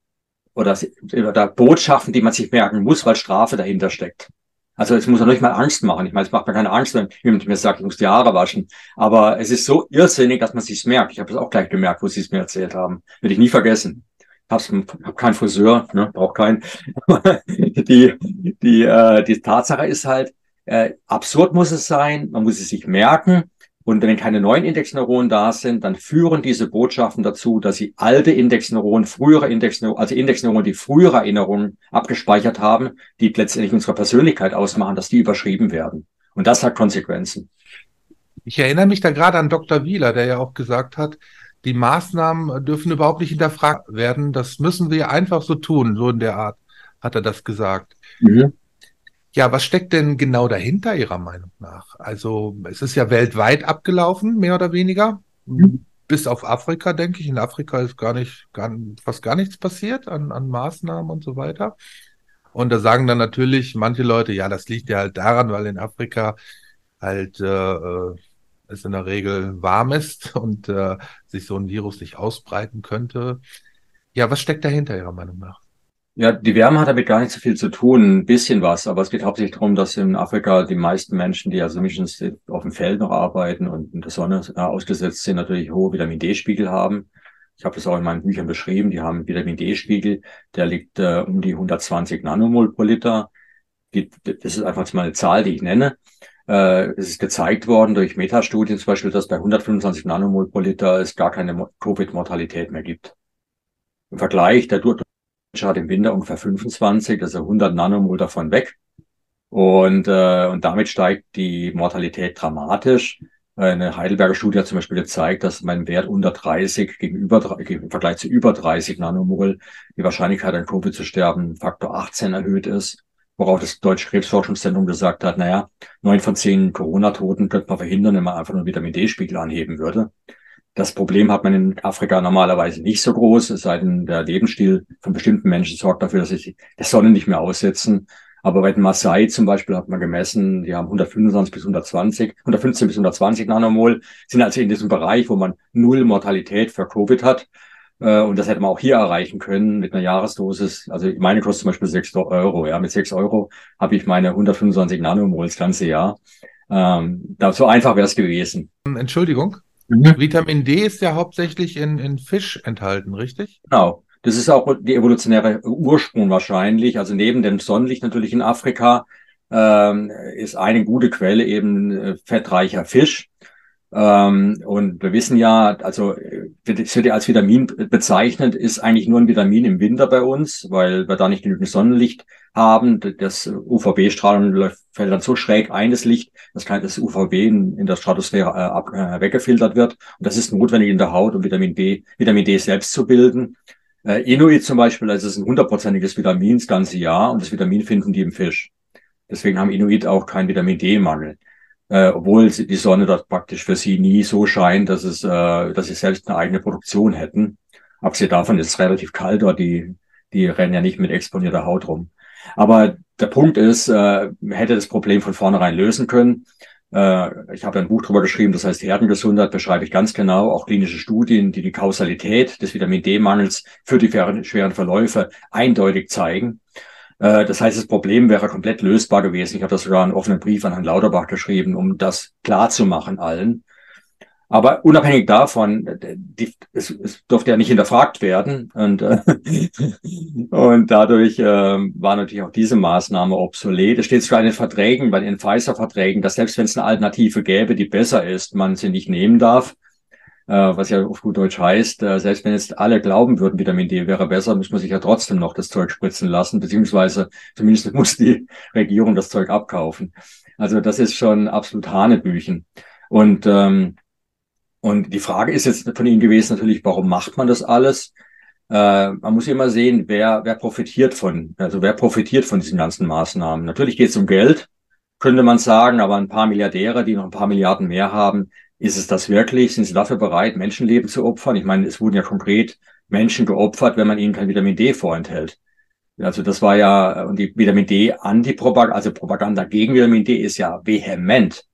oder, oder Botschaften, die man sich merken muss, weil Strafe dahinter steckt. Also es muss ja nicht mal Angst machen. Ich meine, es macht mir keine Angst, wenn jemand mir sagt, ich muss die Haare waschen. Aber es ist so irrsinnig, dass man sich's merkt. Ich habe es auch gleich gemerkt, wo sie es mir erzählt haben. Werde ich nie vergessen. Hab's, hab keinen Friseur, ne, braucht keinen. (laughs) die, die, äh, die Tatsache ist halt, äh, absurd muss es sein, man muss es sich merken Und wenn keine neuen Indexneuronen da sind, dann führen diese Botschaften dazu, dass sie alte Indexneuronen, frühere Indexneuronen, also Indexneuronen, die frühere Erinnerungen abgespeichert haben, die letztendlich unsere Persönlichkeit ausmachen, dass die überschrieben werden. Und das hat Konsequenzen. Ich erinnere mich da gerade an Dr. Wieler, der ja auch gesagt hat, die Maßnahmen dürfen überhaupt nicht hinterfragt werden. Das müssen wir einfach so tun. So in der Art hat er das gesagt. Mhm. Ja, was steckt denn genau dahinter Ihrer Meinung nach? Also es ist ja weltweit abgelaufen, mehr oder weniger. Mhm. Bis auf Afrika, denke ich. In Afrika ist gar nicht, gar, fast gar nichts passiert an, an Maßnahmen und so weiter. Und da sagen dann natürlich manche Leute, ja, das liegt ja halt daran, weil in Afrika halt äh, äh es in der Regel warm ist und äh, sich so ein Virus nicht ausbreiten könnte. Ja, was steckt dahinter Ihrer Meinung nach? Ja, die Wärme hat damit gar nicht so viel zu tun, ein bisschen was, aber es geht hauptsächlich darum, dass in Afrika die meisten Menschen, die also mindestens auf dem Feld noch arbeiten und in der Sonne äh, ausgesetzt sind, natürlich hohe Vitamin D-Spiegel haben. Ich habe das auch in meinen Büchern beschrieben, die haben Vitamin D-Spiegel, der liegt äh, um die 120 Nanomol pro Liter. Das ist einfach mal eine Zahl, die ich nenne. Äh, es ist gezeigt worden durch Metastudien zum Beispiel, dass bei 125 Nanomol pro Liter es gar keine Covid-Mortalität mehr gibt. Im Vergleich, der hat im Winter ungefähr 25, also 100 Nanomol davon weg. Und, äh, und damit steigt die Mortalität dramatisch. Eine Heidelberger Studie hat zum Beispiel gezeigt, dass mein Wert unter 30 gegenüber im Vergleich zu über 30 Nanomol die Wahrscheinlichkeit an Covid zu sterben Faktor 18 erhöht ist. Worauf das Deutsche Krebsforschungszentrum gesagt hat, naja, neun von zehn Corona-Toten könnte man verhindern, wenn man einfach nur Vitamin D-Spiegel anheben würde. Das Problem hat man in Afrika normalerweise nicht so groß, es sei denn, der Lebensstil von bestimmten Menschen sorgt dafür, dass sie der Sonne nicht mehr aussetzen. Aber bei den Maasai zum Beispiel hat man gemessen, die haben 125 bis 120, 115 bis 120 Nanomol, sind also in diesem Bereich, wo man null Mortalität für Covid hat. Äh, und das hätte man auch hier erreichen können mit einer Jahresdosis. Also meine kostet zum Beispiel 6 Euro. Ja, mit 6 Euro habe ich meine 125 Nanomol das ganze Jahr. Ähm, so einfach wäre es gewesen. Entschuldigung, Mhm. Vitamin D ist ja hauptsächlich in, in Fisch enthalten, richtig? Genau. Das ist auch die evolutionäre Ursprung wahrscheinlich. Also neben dem Sonnenlicht natürlich in Afrika ähm, ist eine gute Quelle eben äh, fettreicher Fisch. Ähm, und wir wissen ja, also es wird ja als Vitamin bezeichnet, ist eigentlich nur ein Vitamin im Winter bei uns, weil wir da nicht genügend Sonnenlicht haben. Das UVB-Strahlung fällt dann so schräg ein, das Licht, dass das UVB in, in der Stratosphäre äh, ab, äh, weggefiltert wird. Und das ist notwendig in der Haut, um Vitamin B, Vitamin D selbst zu bilden. Äh, Inuit zum Beispiel, das ist ein hundertprozentiges Vitamin das ganze Jahr und das Vitamin finden die im Fisch. Deswegen haben Inuit auch keinen Vitamin D-Mangel äh, obwohl die Sonne dort praktisch für sie nie so scheint, dass es, äh, dass sie selbst eine eigene Produktion hätten. Abgesehen davon ist es relativ kalt dort, die, die rennen ja nicht mit exponierter Haut rum. Aber der Punkt ist, äh, hätte das Problem von vornherein lösen können. Äh, ich habe ein Buch drüber geschrieben, das heißt Herdengesundheit, beschreibe ich ganz genau, auch klinische Studien, die die Kausalität des Vitamin D-Mangels für die schweren Verläufe eindeutig zeigen. Äh, das heißt, das Problem wäre komplett lösbar gewesen. Ich habe das sogar einen offenen Brief an Herrn Lauterbach geschrieben, um das klar zu machen allen. Aber unabhängig davon, die, es, es durfte ja nicht hinterfragt werden. Und, äh, (laughs) und dadurch äh, war natürlich auch diese Maßnahme obsolet. Es steht sogar in den Verträgen, bei den Pfizer-Verträgen, dass selbst wenn es eine Alternative gäbe, die besser ist, man sie nicht nehmen darf äh, was ja auf gut Deutsch heißt, äh, selbst wenn jetzt alle glauben würden, Vitamin D wäre besser, muss man sich ja trotzdem noch das Zeug spritzen lassen, beziehungsweise zumindest (laughs) muss die Regierung das Zeug abkaufen. Also das ist schon absolut Hanebüchen. Und, ähm, und die Frage ist jetzt von Ihnen gewesen natürlich, warum macht man das alles? Äh, man muss immer sehen, wer, wer profitiert von, also wer profitiert von diesen ganzen Maßnahmen. Natürlich geht es um Geld, könnte man sagen, aber ein paar Milliardäre, die noch ein paar Milliarden mehr haben, ist es das wirklich? Sind sie dafür bereit, Menschenleben zu opfern? Ich meine, es wurden ja konkret Menschen geopfert, wenn man ihnen kein Vitamin D vorenthält. Also das war ja, und die Vitamin D Antipropaganda, also Propaganda gegen Vitamin D ist ja vehement.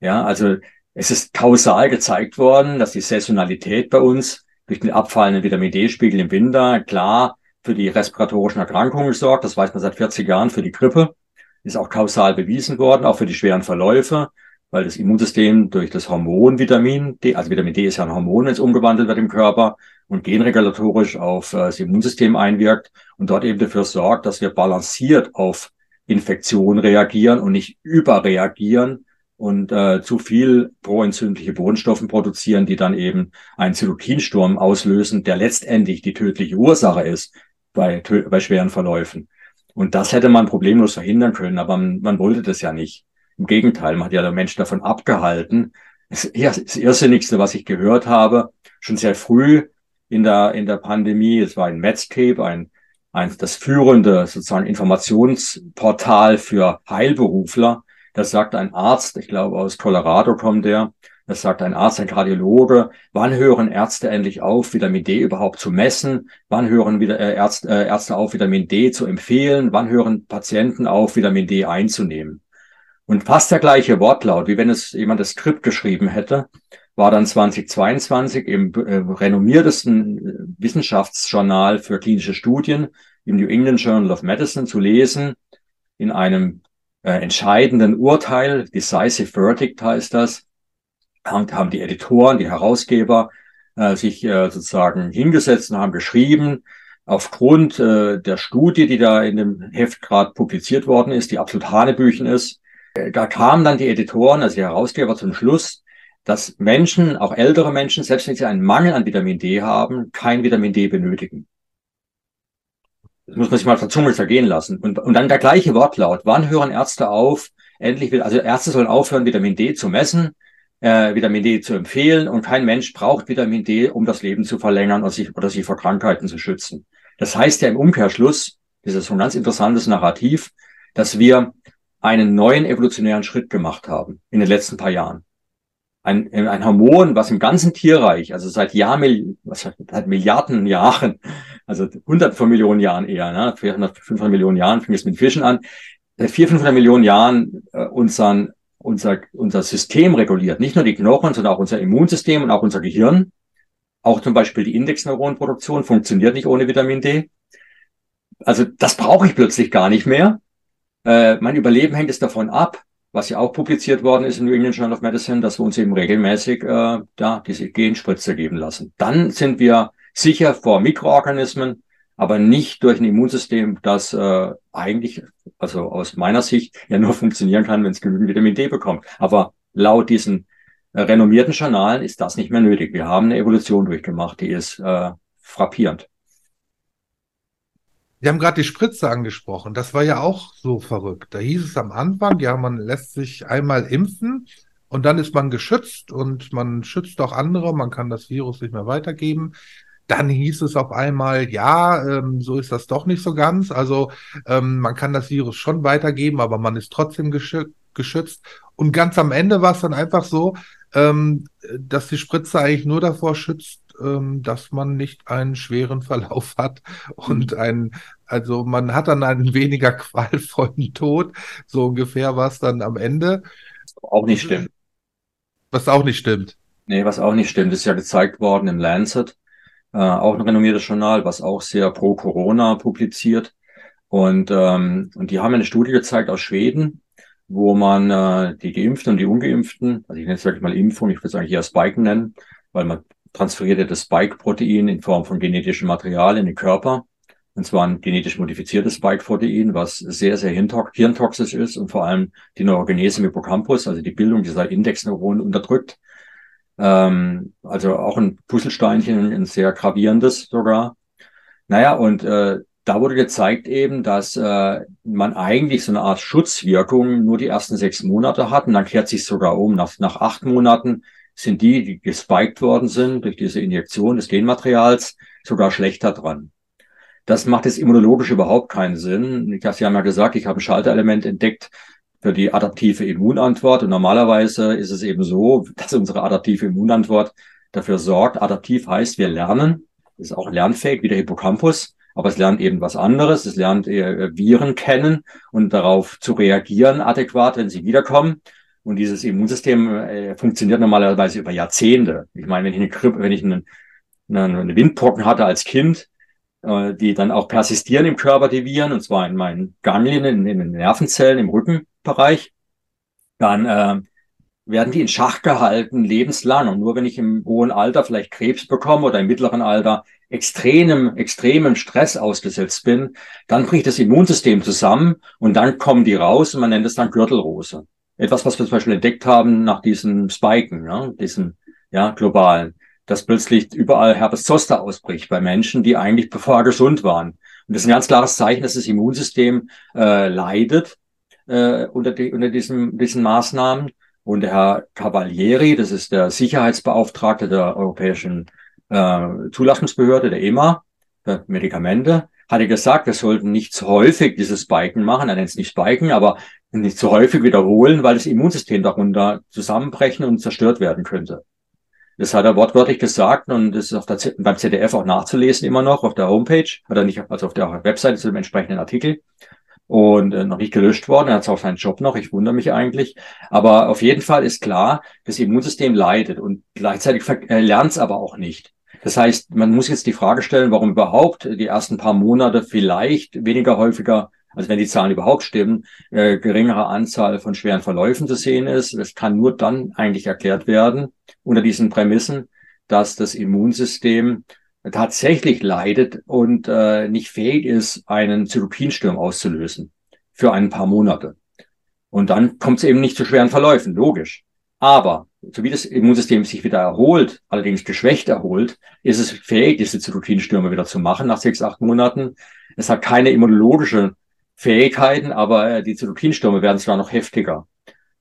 Ja, also es ist kausal gezeigt worden, dass die Saisonalität bei uns durch den abfallenden Vitamin D-Spiegel im Winter klar für die respiratorischen Erkrankungen sorgt. Das weiß man seit 40 Jahren für die Grippe. Ist auch kausal bewiesen worden, auch für die schweren Verläufe weil das Immunsystem durch das Hormon Vitamin D, also Vitamin D ist ja ein Hormon, wenn es umgewandelt wird im Körper und genregulatorisch auf äh, das Immunsystem einwirkt und dort eben dafür sorgt, dass wir balanciert auf Infektion reagieren und nicht überreagieren und äh, zu viel proentzündliche Bodenstoffe produzieren, die dann eben einen Zytokinsturm auslösen, der letztendlich die tödliche Ursache ist bei, bei schweren Verläufen. Und das hätte man problemlos verhindern können, aber man, man wollte das ja nicht. Im Gegenteil, man hat ja den Menschen davon abgehalten. Das, das Irrsinnigste, was ich gehört habe, schon sehr früh in der, in der Pandemie, es war ein Medscape, ein, ein, das führende sozusagen Informationsportal für Heilberufler. Das sagt ein Arzt, ich glaube aus Colorado kommt der, das sagt ein Arzt, ein Kardiologe. Wann hören Ärzte endlich auf, Vitamin D überhaupt zu messen? Wann hören wieder äh, Ärzte, äh, Ärzte auf, Vitamin D zu empfehlen? Wann hören Patienten auf, Vitamin D einzunehmen? Und fast der gleiche Wortlaut, wie wenn es jemand das Skript geschrieben hätte, war dann 2022 im äh, renommiertesten äh, Wissenschaftsjournal für klinische Studien, im New England Journal of Medicine, zu lesen, in einem äh, entscheidenden Urteil, Decisive Verdict heißt das, haben, haben die Editoren, die Herausgeber äh, sich äh, sozusagen hingesetzt und haben geschrieben, aufgrund äh, der Studie, die da in dem Heft gerade publiziert worden ist, die absolut Hanebüchen ist, da kamen dann die Editoren, also die Herausgeber zum Schluss, dass Menschen, auch ältere Menschen, selbst wenn sie einen Mangel an Vitamin D haben, kein Vitamin D benötigen. Das muss man sich mal der Zunge zergehen lassen. Und, und dann der gleiche Wortlaut. Wann hören Ärzte auf, endlich, also Ärzte sollen aufhören, Vitamin D zu messen, äh, Vitamin D zu empfehlen und kein Mensch braucht Vitamin D, um das Leben zu verlängern oder sich, oder sich vor Krankheiten zu schützen. Das heißt ja im Umkehrschluss, das ist so ein ganz interessantes Narrativ, dass wir einen neuen evolutionären Schritt gemacht haben in den letzten paar Jahren ein, ein Hormon, was im ganzen Tierreich, also seit Jahren, was, seit Milliarden Jahren, also hundert von Millionen Jahren eher, ne, 400, 500 Millionen Jahren fing es mit Fischen an, seit 400, 500 Millionen Jahren äh, unseren, unser, unser System reguliert. Nicht nur die Knochen, sondern auch unser Immunsystem und auch unser Gehirn. Auch zum Beispiel die Indexneuronenproduktion funktioniert nicht ohne Vitamin D. Also das brauche ich plötzlich gar nicht mehr. Äh, mein Überleben hängt es davon ab, was ja auch publiziert worden ist im New England Journal of Medicine, dass wir uns eben regelmäßig äh, da diese Genspritze geben lassen. Dann sind wir sicher vor Mikroorganismen, aber nicht durch ein Immunsystem, das äh, eigentlich, also aus meiner Sicht, ja nur (laughs) funktionieren kann, wenn es genügend Vitamin D bekommt. Aber laut diesen äh, renommierten Journalen ist das nicht mehr nötig. Wir haben eine Evolution durchgemacht, die ist äh, frappierend. Sie haben gerade die Spritze angesprochen. Das war ja auch so verrückt. Da hieß es am Anfang, ja, man lässt sich einmal impfen und dann ist man geschützt und man schützt auch andere, man kann das Virus nicht mehr weitergeben. Dann hieß es auf einmal, ja, ähm, so ist das doch nicht so ganz. Also ähm, man kann das Virus schon weitergeben, aber man ist trotzdem geschü geschützt. Und ganz am Ende war es dann einfach so, ähm, dass die Spritze eigentlich nur davor schützt, ähm, dass man nicht einen schweren Verlauf hat und mhm. ein, also man hat dann einen weniger (laughs) qualvollen Tod. So ungefähr war es dann am Ende. Auch nicht stimmt. Was auch nicht stimmt. Nee, was auch nicht stimmt, ist ja gezeigt worden im Lancet, äh, auch ein renommiertes Journal, was auch sehr pro Corona publiziert. Und, ähm, und die haben eine Studie gezeigt aus Schweden, wo man äh, die Geimpften und die Ungeimpften, also ich nenne es wirklich mal Impfung, ich würde es eigentlich eher Spiken nennen, weil man transferierte das Spike-Protein in Form von genetischem Material in den Körper. Und zwar ein genetisch modifiziertes Spike-Protein, was sehr, sehr hirntoxisch ist und vor allem die Neurogenese im Hippocampus, also die Bildung dieser Indexneuronen unterdrückt. Ähm, also auch ein Puzzlesteinchen, ein sehr gravierendes sogar. Naja, und äh, da wurde gezeigt eben, dass äh, man eigentlich so eine Art Schutzwirkung nur die ersten sechs Monate hat und dann kehrt sich sogar um. Nach, nach acht Monaten sind die, die gespiked worden sind durch diese Injektion des Genmaterials, sogar schlechter dran. Das macht jetzt immunologisch überhaupt keinen Sinn. Sie haben ja gesagt, ich habe ein Schalterelement entdeckt für die adaptive Immunantwort. Und normalerweise ist es eben so, dass unsere adaptive Immunantwort dafür sorgt. Adaptiv heißt, wir lernen. Ist auch lernfähig wie der Hippocampus. Aber es lernt eben was anderes. Es lernt äh, Viren kennen und darauf zu reagieren adäquat, wenn sie wiederkommen. Und dieses Immunsystem äh, funktioniert normalerweise über Jahrzehnte. Ich meine, wenn ich eine Grippe, wenn ich einen, eine Windpocken hatte als Kind, äh, die dann auch persistieren im Körper, die Viren, und zwar in meinen Ganglien, in, in den Nervenzellen im Rückenbereich, dann äh, werden die in Schach gehalten, lebenslang. Und nur wenn ich im hohen Alter vielleicht Krebs bekomme oder im mittleren Alter extremem, extremem Stress ausgesetzt bin, dann bricht das Immunsystem zusammen und dann kommen die raus und man nennt es dann Gürtelrose. Etwas, was wir zum Beispiel entdeckt haben nach diesem Spiken, ja, diesem ja, globalen, dass plötzlich überall Herpes Zoster ausbricht bei Menschen, die eigentlich bevor gesund waren. Und das ist ein ganz klares Zeichen, dass das Immunsystem äh, leidet äh, unter, die, unter diesen, diesen Maßnahmen. Und der Herr Cavalieri, das ist der Sicherheitsbeauftragte der Europäischen äh, Zulassungsbehörde, der EMA, für Medikamente, hatte gesagt, wir sollten nicht zu häufig dieses Spiken machen, er nennt es nicht Spiken, aber nicht zu häufig wiederholen, weil das Immunsystem darunter zusammenbrechen und zerstört werden könnte. Das hat er wortwörtlich gesagt und das ist auf der, beim ZDF auch nachzulesen immer noch auf der Homepage oder nicht, also auf der Webseite zu dem entsprechenden Artikel und äh, noch nicht gelöscht worden. Er hat auch seinen Job noch. Ich wundere mich eigentlich. Aber auf jeden Fall ist klar, das Immunsystem leidet und gleichzeitig äh, lernt es aber auch nicht. Das heißt, man muss jetzt die Frage stellen, warum überhaupt die ersten paar Monate vielleicht weniger häufiger, also wenn die Zahlen überhaupt stimmen, äh, geringere Anzahl von schweren Verläufen zu sehen ist. Das kann nur dann eigentlich erklärt werden unter diesen Prämissen, dass das Immunsystem tatsächlich leidet und äh, nicht fähig ist, einen Zytokinsturm auszulösen für ein paar Monate. Und dann kommt es eben nicht zu schweren Verläufen, logisch. Aber so wie das Immunsystem sich wieder erholt, allerdings geschwächt erholt, ist es fähig, diese Zytokinstürme wieder zu machen nach sechs, acht Monaten. Es hat keine immunologische Fähigkeiten, aber äh, die Zytokinstürme werden zwar noch heftiger.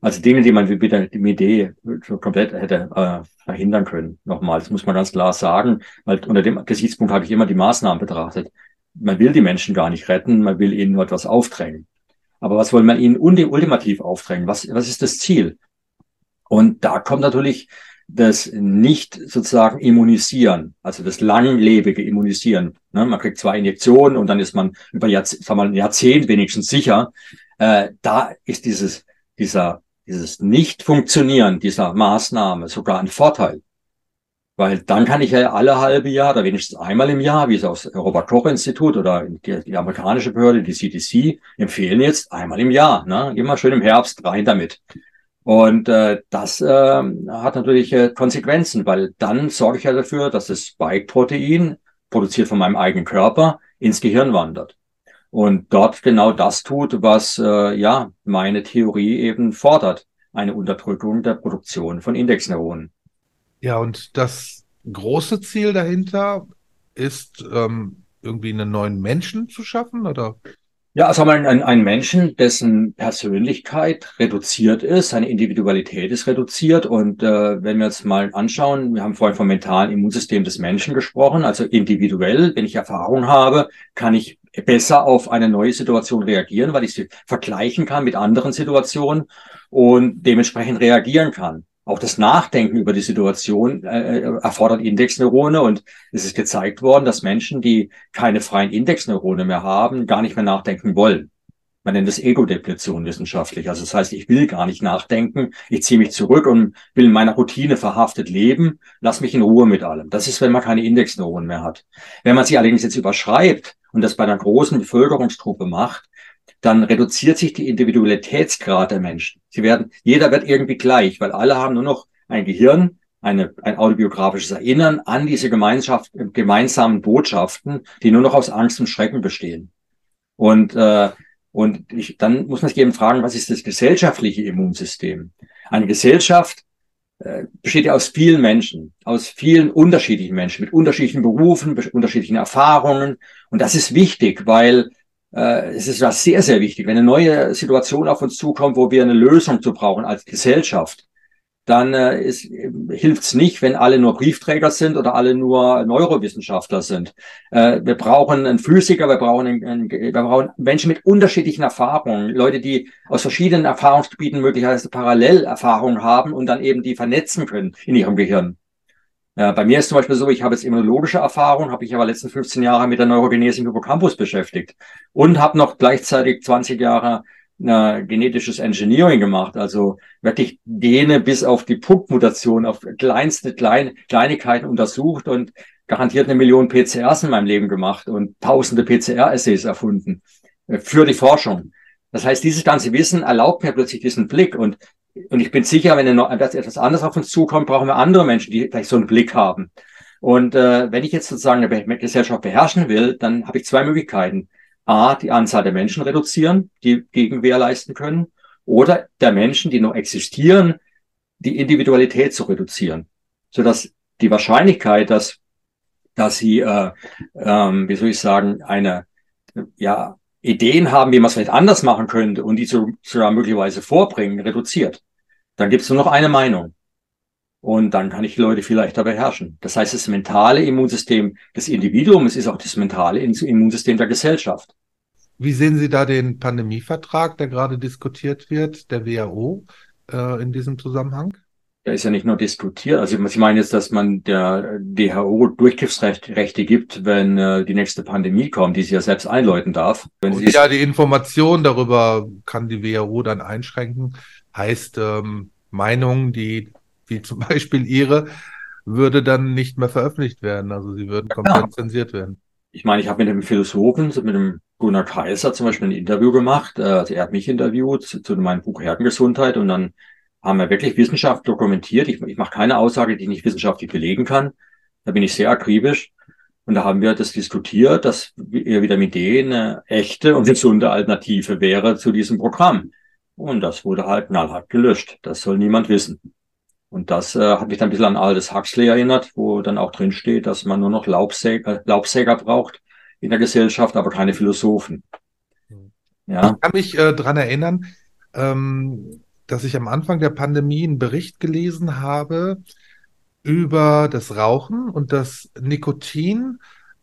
Also Dinge, die man mit der Idee komplett hätte äh, verhindern können. Nochmal, das muss man ganz klar sagen, weil unter dem Gesichtspunkt habe ich immer die Maßnahmen betrachtet. Man will die Menschen gar nicht retten, man will ihnen nur etwas aufdrängen. Aber was wollen wir ihnen ultimativ aufdrängen? Was, was ist das Ziel? Und da kommt natürlich das nicht sozusagen immunisieren, also das langlebige Immunisieren. Ne? Man kriegt zwei Injektionen und dann ist man über Jahrzehnt, sagen wir, ein Jahrzehnt wenigstens sicher. Äh, da ist dieses, dieser dieses Nicht-Funktionieren dieser Maßnahme sogar ein Vorteil. Weil dann kann ich ja alle halbe Jahr oder wenigstens einmal im Jahr, wie es aus Robert Koch Institut oder die, die, amerikanische Behörde, die CDC, empfehlen jetzt einmal im Jahr. Ne? Immer schön im Herbst rein damit. Und äh, das äh, hat natürlich äh, Konsequenzen, weil dann sorge ich ja dafür, dass das Spike-Protein, produziert von meinem eigenen Körper, ins Gehirn wandert und dort genau das tut, was äh, ja meine Theorie eben fordert, eine Unterdrückung der Produktion von Indexneuronen. Ja, und das große Ziel dahinter ist ähm, irgendwie einen neuen Menschen zu schaffen, oder? Ja, also ein, ein, ein Menschen, dessen Persönlichkeit reduziert ist, seine Individualität ist reduziert. Und äh, wenn wir jetzt mal anschauen, wir haben vorhin vom mentalen Immunsystem des Menschen gesprochen, also individuell, wenn ich Erfahrung habe, kann ich besser auf eine neue Situation reagieren, weil ich sie vergleichen kann mit anderen Situationen und dementsprechend reagieren kann. Auch das Nachdenken über die Situation äh, äh, erfordert Indexneurone und es ist gezeigt worden, dass Menschen, die keine freien Indexneurone mehr haben, gar nicht mehr nachdenken wollen. Man nennt es Ego-Depletion wissenschaftlich. Also das heißt, ich will gar nicht nachdenken, ich ziehe mich zurück und will in meiner Routine verhaftet leben, lass mich in Ruhe mit allem. Das ist, wenn man keine Indexneuronen mehr hat. Wenn man sie allerdings jetzt überschreibt und das bei einer großen Bevölkerungsgruppe macht, dann reduziert sich die Individualitätsgrad der Menschen. Sie werden, jeder wird irgendwie gleich, weil alle haben nur noch ein Gehirn, eine, ein autobiografisches Erinnern an diese Gemeinschaft, gemeinsamen Botschaften, die nur noch aus Angst und Schrecken bestehen. Und, äh, und ich, dann muss man sich eben fragen, was ist das gesellschaftliche Immunsystem? Eine Gesellschaft äh, besteht ja aus vielen Menschen, aus vielen unterschiedlichen Menschen mit unterschiedlichen Berufen, unterschiedlichen Erfahrungen. Und das ist wichtig, weil äh, es ist was sehr, sehr wichtig. Wenn eine neue Situation auf uns zukommt, wo wir eine Lösung zu brauchen als Gesellschaft, dann äh, ist, hilft es nicht, wenn alle nur Briefträger sind oder alle nur Neurowissenschaftler sind. Äh, wir brauchen einen Physiker, wir brauchen, einen, einen, wir brauchen Menschen mit unterschiedlichen Erfahrungen, Leute, die aus verschiedenen Erfahrungsgebieten möglicherweise Parallelerfahrungen haben und dann eben die vernetzen können in ihrem Gehirn. Ja, bei mir ist zum Beispiel so, ich habe jetzt immunologische Erfahrung, habe ich aber letzten 15 Jahre mit der Neurogenese im Hippocampus beschäftigt und habe noch gleichzeitig 20 Jahre äh, genetisches Engineering gemacht, also wirklich Gene bis auf die Punktmutation, auf kleinste Klein Kleinigkeiten untersucht und garantiert eine Million PCRs in meinem Leben gemacht und tausende PCR-Essays erfunden äh, für die Forschung. Das heißt, dieses ganze Wissen erlaubt mir plötzlich diesen Blick und und ich bin sicher, wenn etwas anderes auf uns zukommt, brauchen wir andere Menschen, die vielleicht so einen Blick haben. Und äh, wenn ich jetzt sozusagen eine Gesellschaft beherrschen will, dann habe ich zwei Möglichkeiten. A, die Anzahl der Menschen reduzieren, die Gegenwehr leisten können. oder der Menschen, die noch existieren, die Individualität zu reduzieren, sodass die Wahrscheinlichkeit, dass dass sie, äh, ähm, wie soll ich sagen, eine ja Ideen haben, wie man es vielleicht anders machen könnte und die sogar möglicherweise vorbringen, reduziert. Dann gibt es nur noch eine Meinung. Und dann kann ich die Leute viel leichter beherrschen. Das heißt, das mentale Immunsystem des Individuums ist auch das mentale Immunsystem der Gesellschaft. Wie sehen Sie da den Pandemievertrag, der gerade diskutiert wird, der WHO, äh, in diesem Zusammenhang? Der ist ja nicht nur diskutiert. Also ich meine jetzt, dass man der DHO Durchgriffsrechte gibt, wenn äh, die nächste Pandemie kommt, die sie ja selbst einläuten darf. Ja, die Information darüber kann die WHO dann einschränken. Heißt, ähm, Meinungen, die wie zum (laughs) Beispiel Ihre, würde dann nicht mehr veröffentlicht werden. Also sie würden komplett ja. zensiert werden. Ich meine, ich habe mit dem Philosophen, mit dem Gunnar Kaiser zum Beispiel ein Interview gemacht. Äh, also er hat mich interviewt zu, zu meinem Buch Herdengesundheit und dann haben wir wirklich Wissenschaft dokumentiert. Ich, ich mache keine Aussage, die ich nicht wissenschaftlich belegen kann. Da bin ich sehr akribisch. Und da haben wir das diskutiert, dass Vitamin D eine echte und gesunde Alternative wäre zu diesem Programm. Und das wurde halt knallhart gelöscht. Das soll niemand wissen. Und das äh, hat mich dann ein bisschen an Aldous Huxley erinnert, wo dann auch drin steht, dass man nur noch Laubsäger, Laubsäger braucht in der Gesellschaft, aber keine Philosophen. Ja. Ich kann mich äh, dran erinnern, ähm, dass ich am Anfang der Pandemie einen Bericht gelesen habe über das Rauchen und dass Nikotin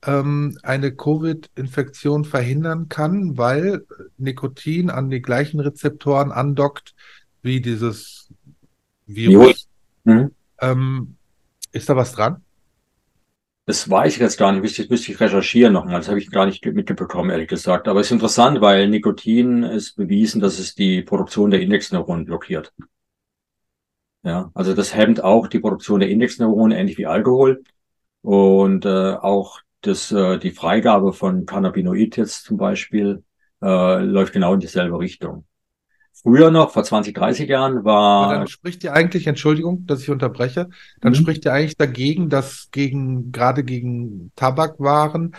ähm, eine Covid-Infektion verhindern kann, weil Nikotin an die gleichen Rezeptoren andockt wie dieses Virus. Mhm. Ähm, ist da was dran? Das weiß ich jetzt gar nicht. Müsste, müsste ich recherchieren nochmal. Das habe ich gar nicht mitbekommen, ehrlich gesagt. Aber es ist interessant, weil Nikotin ist bewiesen, dass es die Produktion der Indexneuronen blockiert. Ja, also das hemmt auch die Produktion der Indexneuronen, ähnlich wie Alkohol. Und äh, auch das, äh, die Freigabe von Cannabinoid jetzt zum Beispiel äh, läuft genau in dieselbe Richtung. Früher noch, vor 20, 30 Jahren, war. Aber dann spricht ihr eigentlich, Entschuldigung, dass ich unterbreche, dann mhm. spricht ihr eigentlich dagegen, dass gegen, gerade gegen Tabakwaren,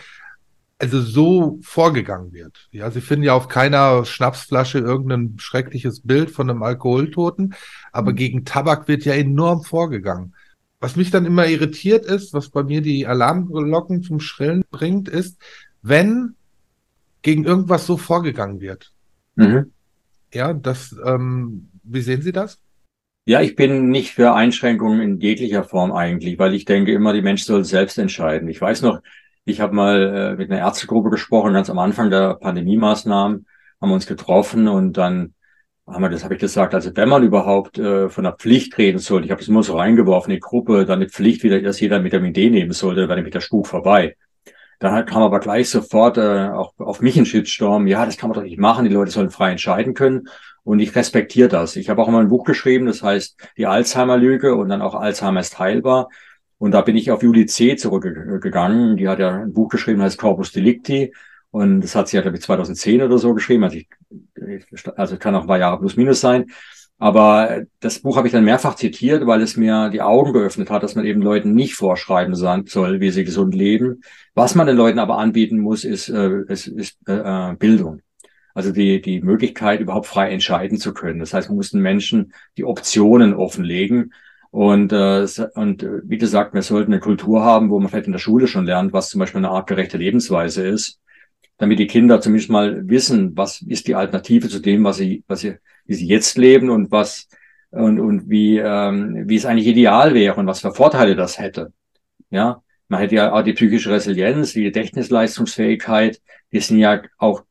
also so vorgegangen wird. Ja, Sie finden ja auf keiner Schnapsflasche irgendein schreckliches Bild von einem Alkoholtoten, aber mhm. gegen Tabak wird ja enorm vorgegangen. Was mich dann immer irritiert ist, was bei mir die Alarmglocken zum Schrillen bringt, ist, wenn gegen irgendwas so vorgegangen wird. Mhm. Ja, das, ähm, wie sehen Sie das? Ja, ich bin nicht für Einschränkungen in jeglicher Form eigentlich, weil ich denke immer, die Menschen sollen selbst entscheiden. Ich weiß noch, ich habe mal äh, mit einer Ärztegruppe gesprochen, ganz am Anfang der Pandemie-Maßnahmen, haben wir uns getroffen und dann haben wir, das habe ich gesagt, also wenn man überhaupt äh, von der Pflicht reden soll, ich habe es immer so reingeworfen, die Gruppe, dann eine Pflicht wieder, dass jeder Vitamin D nehmen sollte, dann wäre nämlich der Spuk vorbei. Dann kam aber gleich sofort äh, auch auf mich ein Shitstorm. Ja, das kann man doch nicht machen. Die Leute sollen frei entscheiden können. Und ich respektiere das. Ich habe auch mal ein Buch geschrieben, das heißt Die Alzheimer-Lüge und dann auch Alzheimer ist heilbar. Und da bin ich auf Juli C. zurückgegangen. Die hat ja ein Buch geschrieben, das heißt Corpus Delicti. Und das hat sie ja, glaube ich, 2010 oder so geschrieben. Also, ich, also kann auch ein paar Jahre plus minus sein. Aber das Buch habe ich dann mehrfach zitiert, weil es mir die Augen geöffnet hat, dass man eben Leuten nicht vorschreiben soll, wie sie gesund leben. Was man den Leuten aber anbieten muss, ist, äh, ist, ist äh, äh, Bildung. Also die, die Möglichkeit, überhaupt frei entscheiden zu können. Das heißt, man muss den Menschen die Optionen offenlegen. Und, äh, und äh, wie gesagt, wir sollten eine Kultur haben, wo man vielleicht in der Schule schon lernt, was zum Beispiel eine artgerechte Lebensweise ist, damit die Kinder zumindest mal wissen, was ist die Alternative zu dem, was sie, was sie wie sie jetzt leben und was und, und wie, ähm, wie es eigentlich ideal wäre und was für Vorteile das hätte. Ja, man hätte ja auch die psychische Resilienz, die Gedächtnisleistungsfähigkeit, die sind ja auch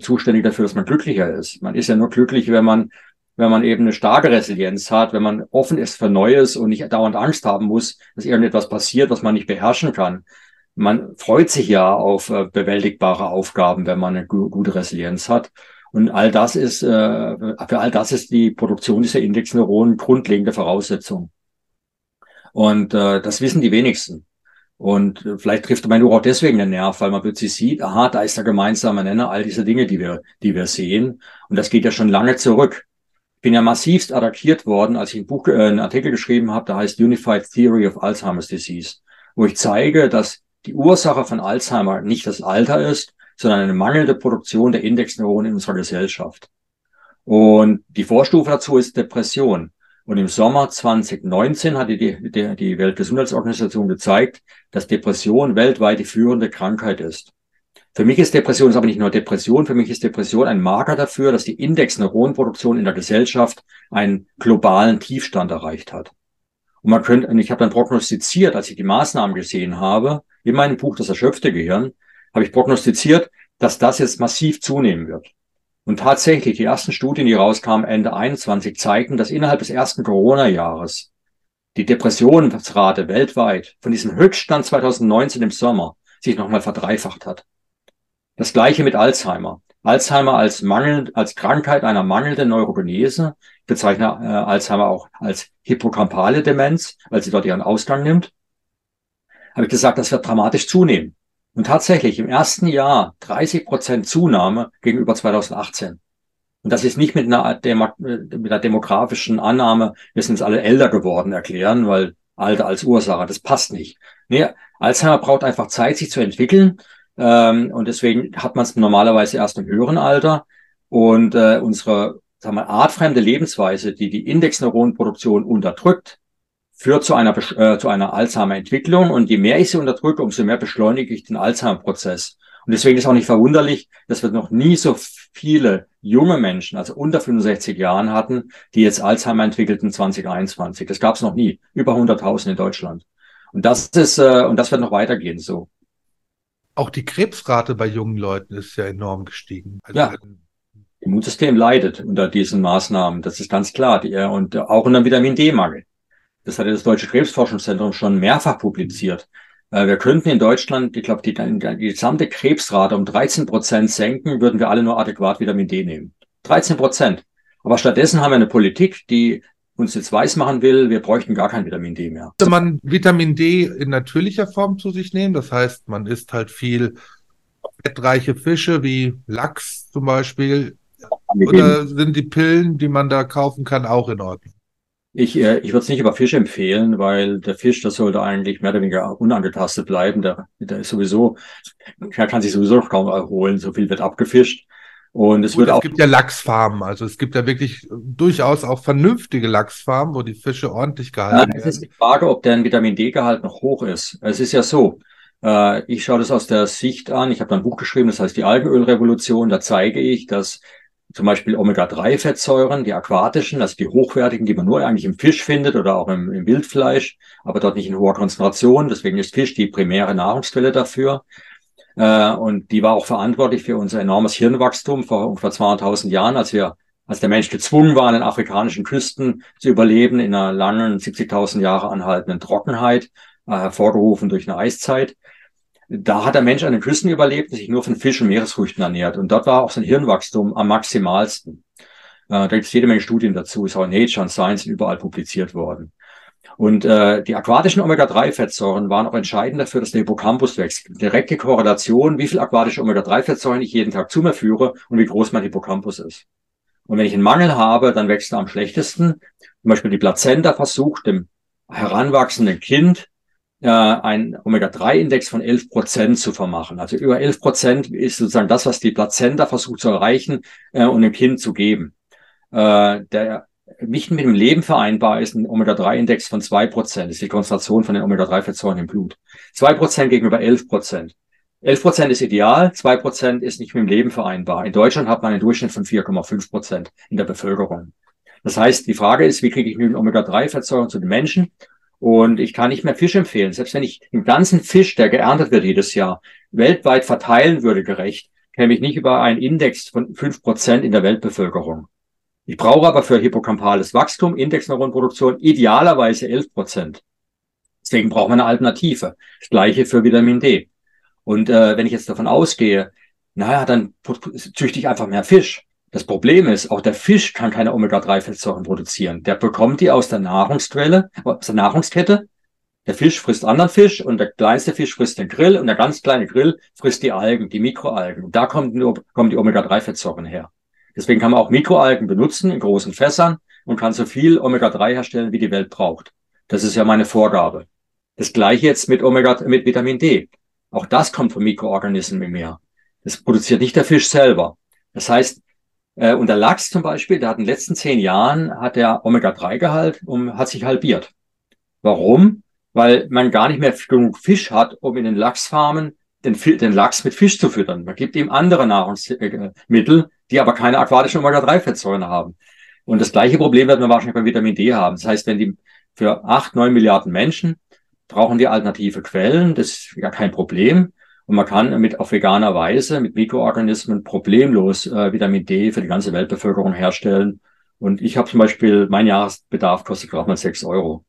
zuständig dafür, dass man glücklicher ist. Man ist ja nur glücklich, wenn man, wenn man eben eine starke Resilienz hat, wenn man offen ist für Neues und nicht dauernd Angst haben muss, dass irgendetwas passiert, was man nicht beherrschen kann. Man freut sich ja auf äh, bewältigbare Aufgaben, wenn man eine gute Resilienz hat. Und all das ist, äh, für all das ist die Produktion dieser Indexneuronen grundlegende Voraussetzung. Und äh, das wissen die wenigsten. Und äh, vielleicht trifft mein Buch auch deswegen den Nerv, weil man plötzlich sieht, aha, da ist der gemeinsame Nenner all diese Dinge, die wir, die wir sehen. Und das geht ja schon lange zurück. Ich bin ja massivst attackiert worden, als ich ein Buch, äh, einen Artikel geschrieben habe, der heißt Unified Theory of Alzheimer's Disease, wo ich zeige, dass die Ursache von Alzheimer nicht das Alter ist, sondern eine mangelnde Produktion der Indexneuronen in unserer Gesellschaft. Und die Vorstufe dazu ist Depression. Und im Sommer 2019 hat die, die, die Weltgesundheitsorganisation gezeigt, dass Depression weltweit die führende Krankheit ist. Für mich ist Depression ist aber nicht nur Depression, für mich ist Depression ein Marker dafür, dass die Indexneuronenproduktion in der Gesellschaft einen globalen Tiefstand erreicht hat. Und man könnte, und ich habe dann prognostiziert, als ich die Maßnahmen gesehen habe, in meinem Buch Das erschöpfte Gehirn, habe ich prognostiziert, dass das jetzt massiv zunehmen wird. Und tatsächlich, die ersten Studien, die rauskamen Ende 21, zeigten, dass innerhalb des ersten Corona-Jahres die Depressionsrate weltweit von diesem Höchststand 2019 im Sommer sich nochmal verdreifacht hat. Das gleiche mit Alzheimer. Alzheimer als Mangel, als Krankheit einer mangelnden Neurogenese. Ich bezeichne äh, Alzheimer auch als hippocampale Demenz, weil sie dort ihren Ausgang nimmt. Habe ich gesagt, das wird dramatisch zunehmen. Und tatsächlich im ersten Jahr 30 Prozent Zunahme gegenüber 2018. Und das ist nicht mit einer, Demo mit einer demografischen Annahme, wir sind jetzt alle älter geworden, erklären, weil Alter als Ursache, das passt nicht. Nee, Alzheimer braucht einfach Zeit, sich zu entwickeln. Ähm, und deswegen hat man es normalerweise erst im höheren Alter. Und äh, unsere sagen wir, artfremde Lebensweise, die die Indexneuronenproduktion unterdrückt, führt zu einer, äh, zu einer Alzheimer-Entwicklung. Und je mehr ich sie unterdrücke, umso mehr beschleunige ich den Alzheimer-Prozess. Und deswegen ist auch nicht verwunderlich, dass wir noch nie so viele junge Menschen, also unter 65 Jahren hatten, die jetzt Alzheimer entwickelten 2021. Das gab es noch nie. Über 100.000 in Deutschland. Und das ist, äh, und das wird noch weitergehen so. Auch die Krebsrate bei jungen Leuten ist ja enorm gestiegen. Also ja. Immunsystem leidet unter diesen Maßnahmen. Das ist ganz klar. Die, und auch unter Vitamin D-Mangel. Das hat das Deutsche Krebsforschungszentrum schon mehrfach publiziert. Äh, wir könnten in Deutschland, ich glaube, die, die gesamte Krebsrate um 13 Prozent senken, würden wir alle nur adäquat Vitamin D nehmen. 13 Prozent. Aber stattdessen haben wir eine Politik, die uns jetzt weiß machen will, wir bräuchten gar kein Vitamin D mehr. Sollte man Vitamin D in natürlicher Form zu sich nehmen? Das heißt, man isst halt viel fettreiche Fische wie Lachs zum Beispiel. Oder sind die Pillen, die man da kaufen kann, auch in Ordnung? Ich, äh, ich würde es nicht über Fisch empfehlen, weil der Fisch, das sollte eigentlich mehr oder weniger unangetastet bleiben. Der, der ist sowieso, der kann sich sowieso kaum erholen. So viel wird abgefischt. Und es Gut, wird auch. Es gibt ja Lachsfarmen, also es gibt ja wirklich durchaus auch vernünftige Lachsfarmen, wo die Fische ordentlich gehalten werden. Es ist die Frage, ob deren Vitamin D-Gehalt noch hoch ist. Es ist ja so, äh, ich schaue das aus der Sicht an. Ich habe da ein Buch geschrieben, das heißt die Algenölrevolution. Da zeige ich, dass zum Beispiel Omega-3-Fettsäuren, die aquatischen, also die hochwertigen, die man nur eigentlich im Fisch findet oder auch im, im Wildfleisch, aber dort nicht in hoher Konzentration. Deswegen ist Fisch die primäre Nahrungsquelle dafür. Äh, und die war auch verantwortlich für unser enormes Hirnwachstum vor ungefähr 200.000 Jahren, als wir, als der Mensch gezwungen war, an den afrikanischen Küsten zu überleben, in einer langen, 70.000 Jahre anhaltenden Trockenheit, äh, hervorgerufen durch eine Eiszeit. Da hat der Mensch an den Küsten überlebt und sich nur von Fisch und Meeresfrüchten ernährt. Und dort war auch sein Hirnwachstum am maximalsten. Äh, da gibt es jede Menge Studien dazu, ist auch in Nature und Science überall publiziert worden. Und äh, die aquatischen Omega-3-Fettsäuren waren auch entscheidend dafür, dass der Hippocampus wächst. Direkte Korrelation, wie viel aquatische Omega-3-Fettsäuren ich jeden Tag zu mir führe und wie groß mein Hippocampus ist. Und wenn ich einen Mangel habe, dann wächst er am schlechtesten. Zum Beispiel die Plazenta versucht, dem heranwachsenden Kind äh, einen Omega-3-Index von 11 Prozent zu vermachen. Also über 11 Prozent ist sozusagen das, was die Plazenta versucht zu erreichen äh, und dem Kind zu geben. Äh, der nicht mit dem Leben vereinbar ist ein Omega-3-Index von zwei Prozent. Das ist die Konzentration von den Omega-3-Fettsäuren im Blut. Zwei Prozent gegenüber elf Prozent. Elf Prozent ist ideal, zwei Prozent ist nicht mit dem Leben vereinbar. In Deutschland hat man einen Durchschnitt von 4,5 Prozent in der Bevölkerung. Das heißt, die Frage ist, wie kriege ich genügend Omega-3-Fettsäuren zu den Menschen? Und ich kann nicht mehr Fisch empfehlen. Selbst wenn ich den ganzen Fisch, der geerntet wird jedes Jahr, weltweit verteilen würde gerecht, käme ich nicht über einen Index von fünf Prozent in der Weltbevölkerung. Ich brauche aber für hippocampales Wachstum, Indexneuronproduktion idealerweise 11 Prozent. Deswegen braucht man eine Alternative. Das gleiche für Vitamin D. Und äh, wenn ich jetzt davon ausgehe, naja, dann züchte ich einfach mehr Fisch. Das Problem ist, auch der Fisch kann keine Omega-3-Fettsäuren produzieren. Der bekommt die aus der Nahrungsquelle, aus der Nahrungskette. Der Fisch frisst anderen Fisch und der kleinste Fisch frisst den Grill und der ganz kleine Grill frisst die Algen, die Mikroalgen. Und da kommen, kommen die Omega-3-Fettsäuren her. Deswegen kann man auch Mikroalgen benutzen in großen Fässern und kann so viel Omega-3 herstellen, wie die Welt braucht. Das ist ja meine Vorgabe. Das gleiche jetzt mit Omega, mit Vitamin D. Auch das kommt von Mikroorganismen im Meer. Das produziert nicht der Fisch selber. Das heißt, Äh, und der Lachs zum Beispiel, der hat in den letzten zehn Jahren, hat der Omega-3-Gehalt um, hat sich halbiert. Warum? Weil man gar nicht mehr genug Fisch hat, um in den Lachsfarmen den, den Lachs mit Fisch zu füttern. Man gibt ihm andere Nahrungsmittel, die aber keine aquatischen Omega-3-Fettsäuren haben. Und das gleiche Problem wird man wahrscheinlich beim Vitamin D haben. Das heißt, wenn die für acht, neun Milliarden Menschen brauchen die alternative Quellen, das ist ja kein Problem. Und man kann mit auf veganer Weise mit Mikroorganismen problemlos äh, Vitamin D für die ganze Weltbevölkerung herstellen. Und ich habe zum Beispiel, mein Jahresbedarf kostet gerade mal sechs Euro.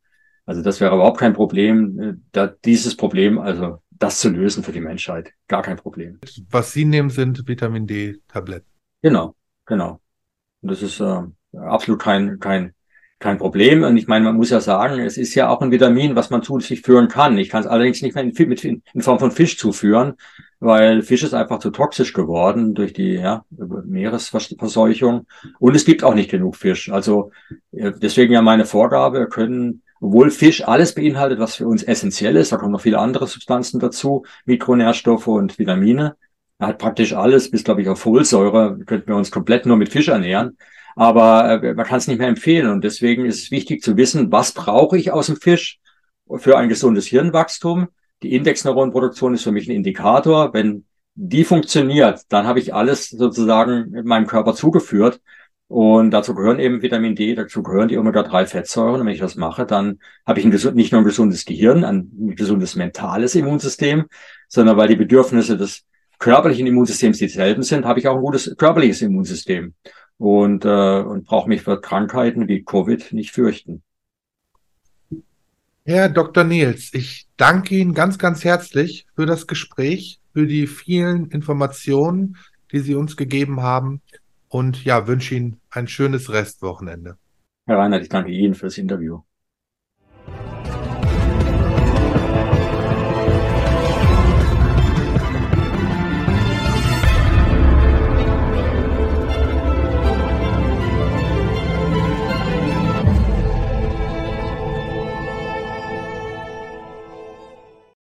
Also das wäre überhaupt kein Problem, äh, da dieses Problem, also das zu lösen für die Menschheit. Gar kein Problem. Was Sie nehmen, sind Vitamin D-Tabletten. Genau, genau. Und das ist äh, absolut kein, kein kein Problem. Und ich meine, man muss ja sagen, es ist ja auch ein Vitamin, was man zu sich führen kann. Ich kann es allerdings nicht mehr in, in, in, Form von Fisch zuführen, weil Fisch ist einfach zu toxisch geworden durch die ja, Meeresverseuchung. Und es gibt auch nicht genug Fisch. Also äh, deswegen ja meine Vorgabe, können, obwohl Fisch alles beinhaltet, was für uns essentiell ist, da kommen noch viele andere Substanzen dazu, Mikronährstoffe und Vitamine. Er hat praktisch alles, bis glaube ich auf Folsäure, könnten wir uns komplett nur mit Fisch ernähren aber äh, man kann es nicht mehr empfehlen. Und deswegen ist es wichtig zu wissen, was brauche ich aus dem Fisch für ein gesundes Hirnwachstum. Die Indexneuronproduktion ist für mich ein Indikator. Wenn die funktioniert, dann habe ich alles sozusagen in meinem Körper zugeführt. Und dazu gehören eben Vitamin D, dazu gehören die Omega-3-Fettsäuren. Und wenn ich das mache, dann habe ich ein nicht nur ein gesundes Gehirn, ein gesundes mentales Immunsystem, sondern weil die Bedürfnisse des körperlichen Immunsystems dieselben sind, habe ich auch ein gutes körperliches Immunsystem und, äh, und brauche mich für Krankheiten wie Covid nicht fürchten. Herr Dr. Niels, ich danke Ihnen ganz, ganz herzlich für das Gespräch, für die vielen Informationen, die Sie uns gegeben haben und ja, wünsche Ihnen ein schönes Restwochenende. Herr Reinhardt, ich danke Ihnen fürs Interview.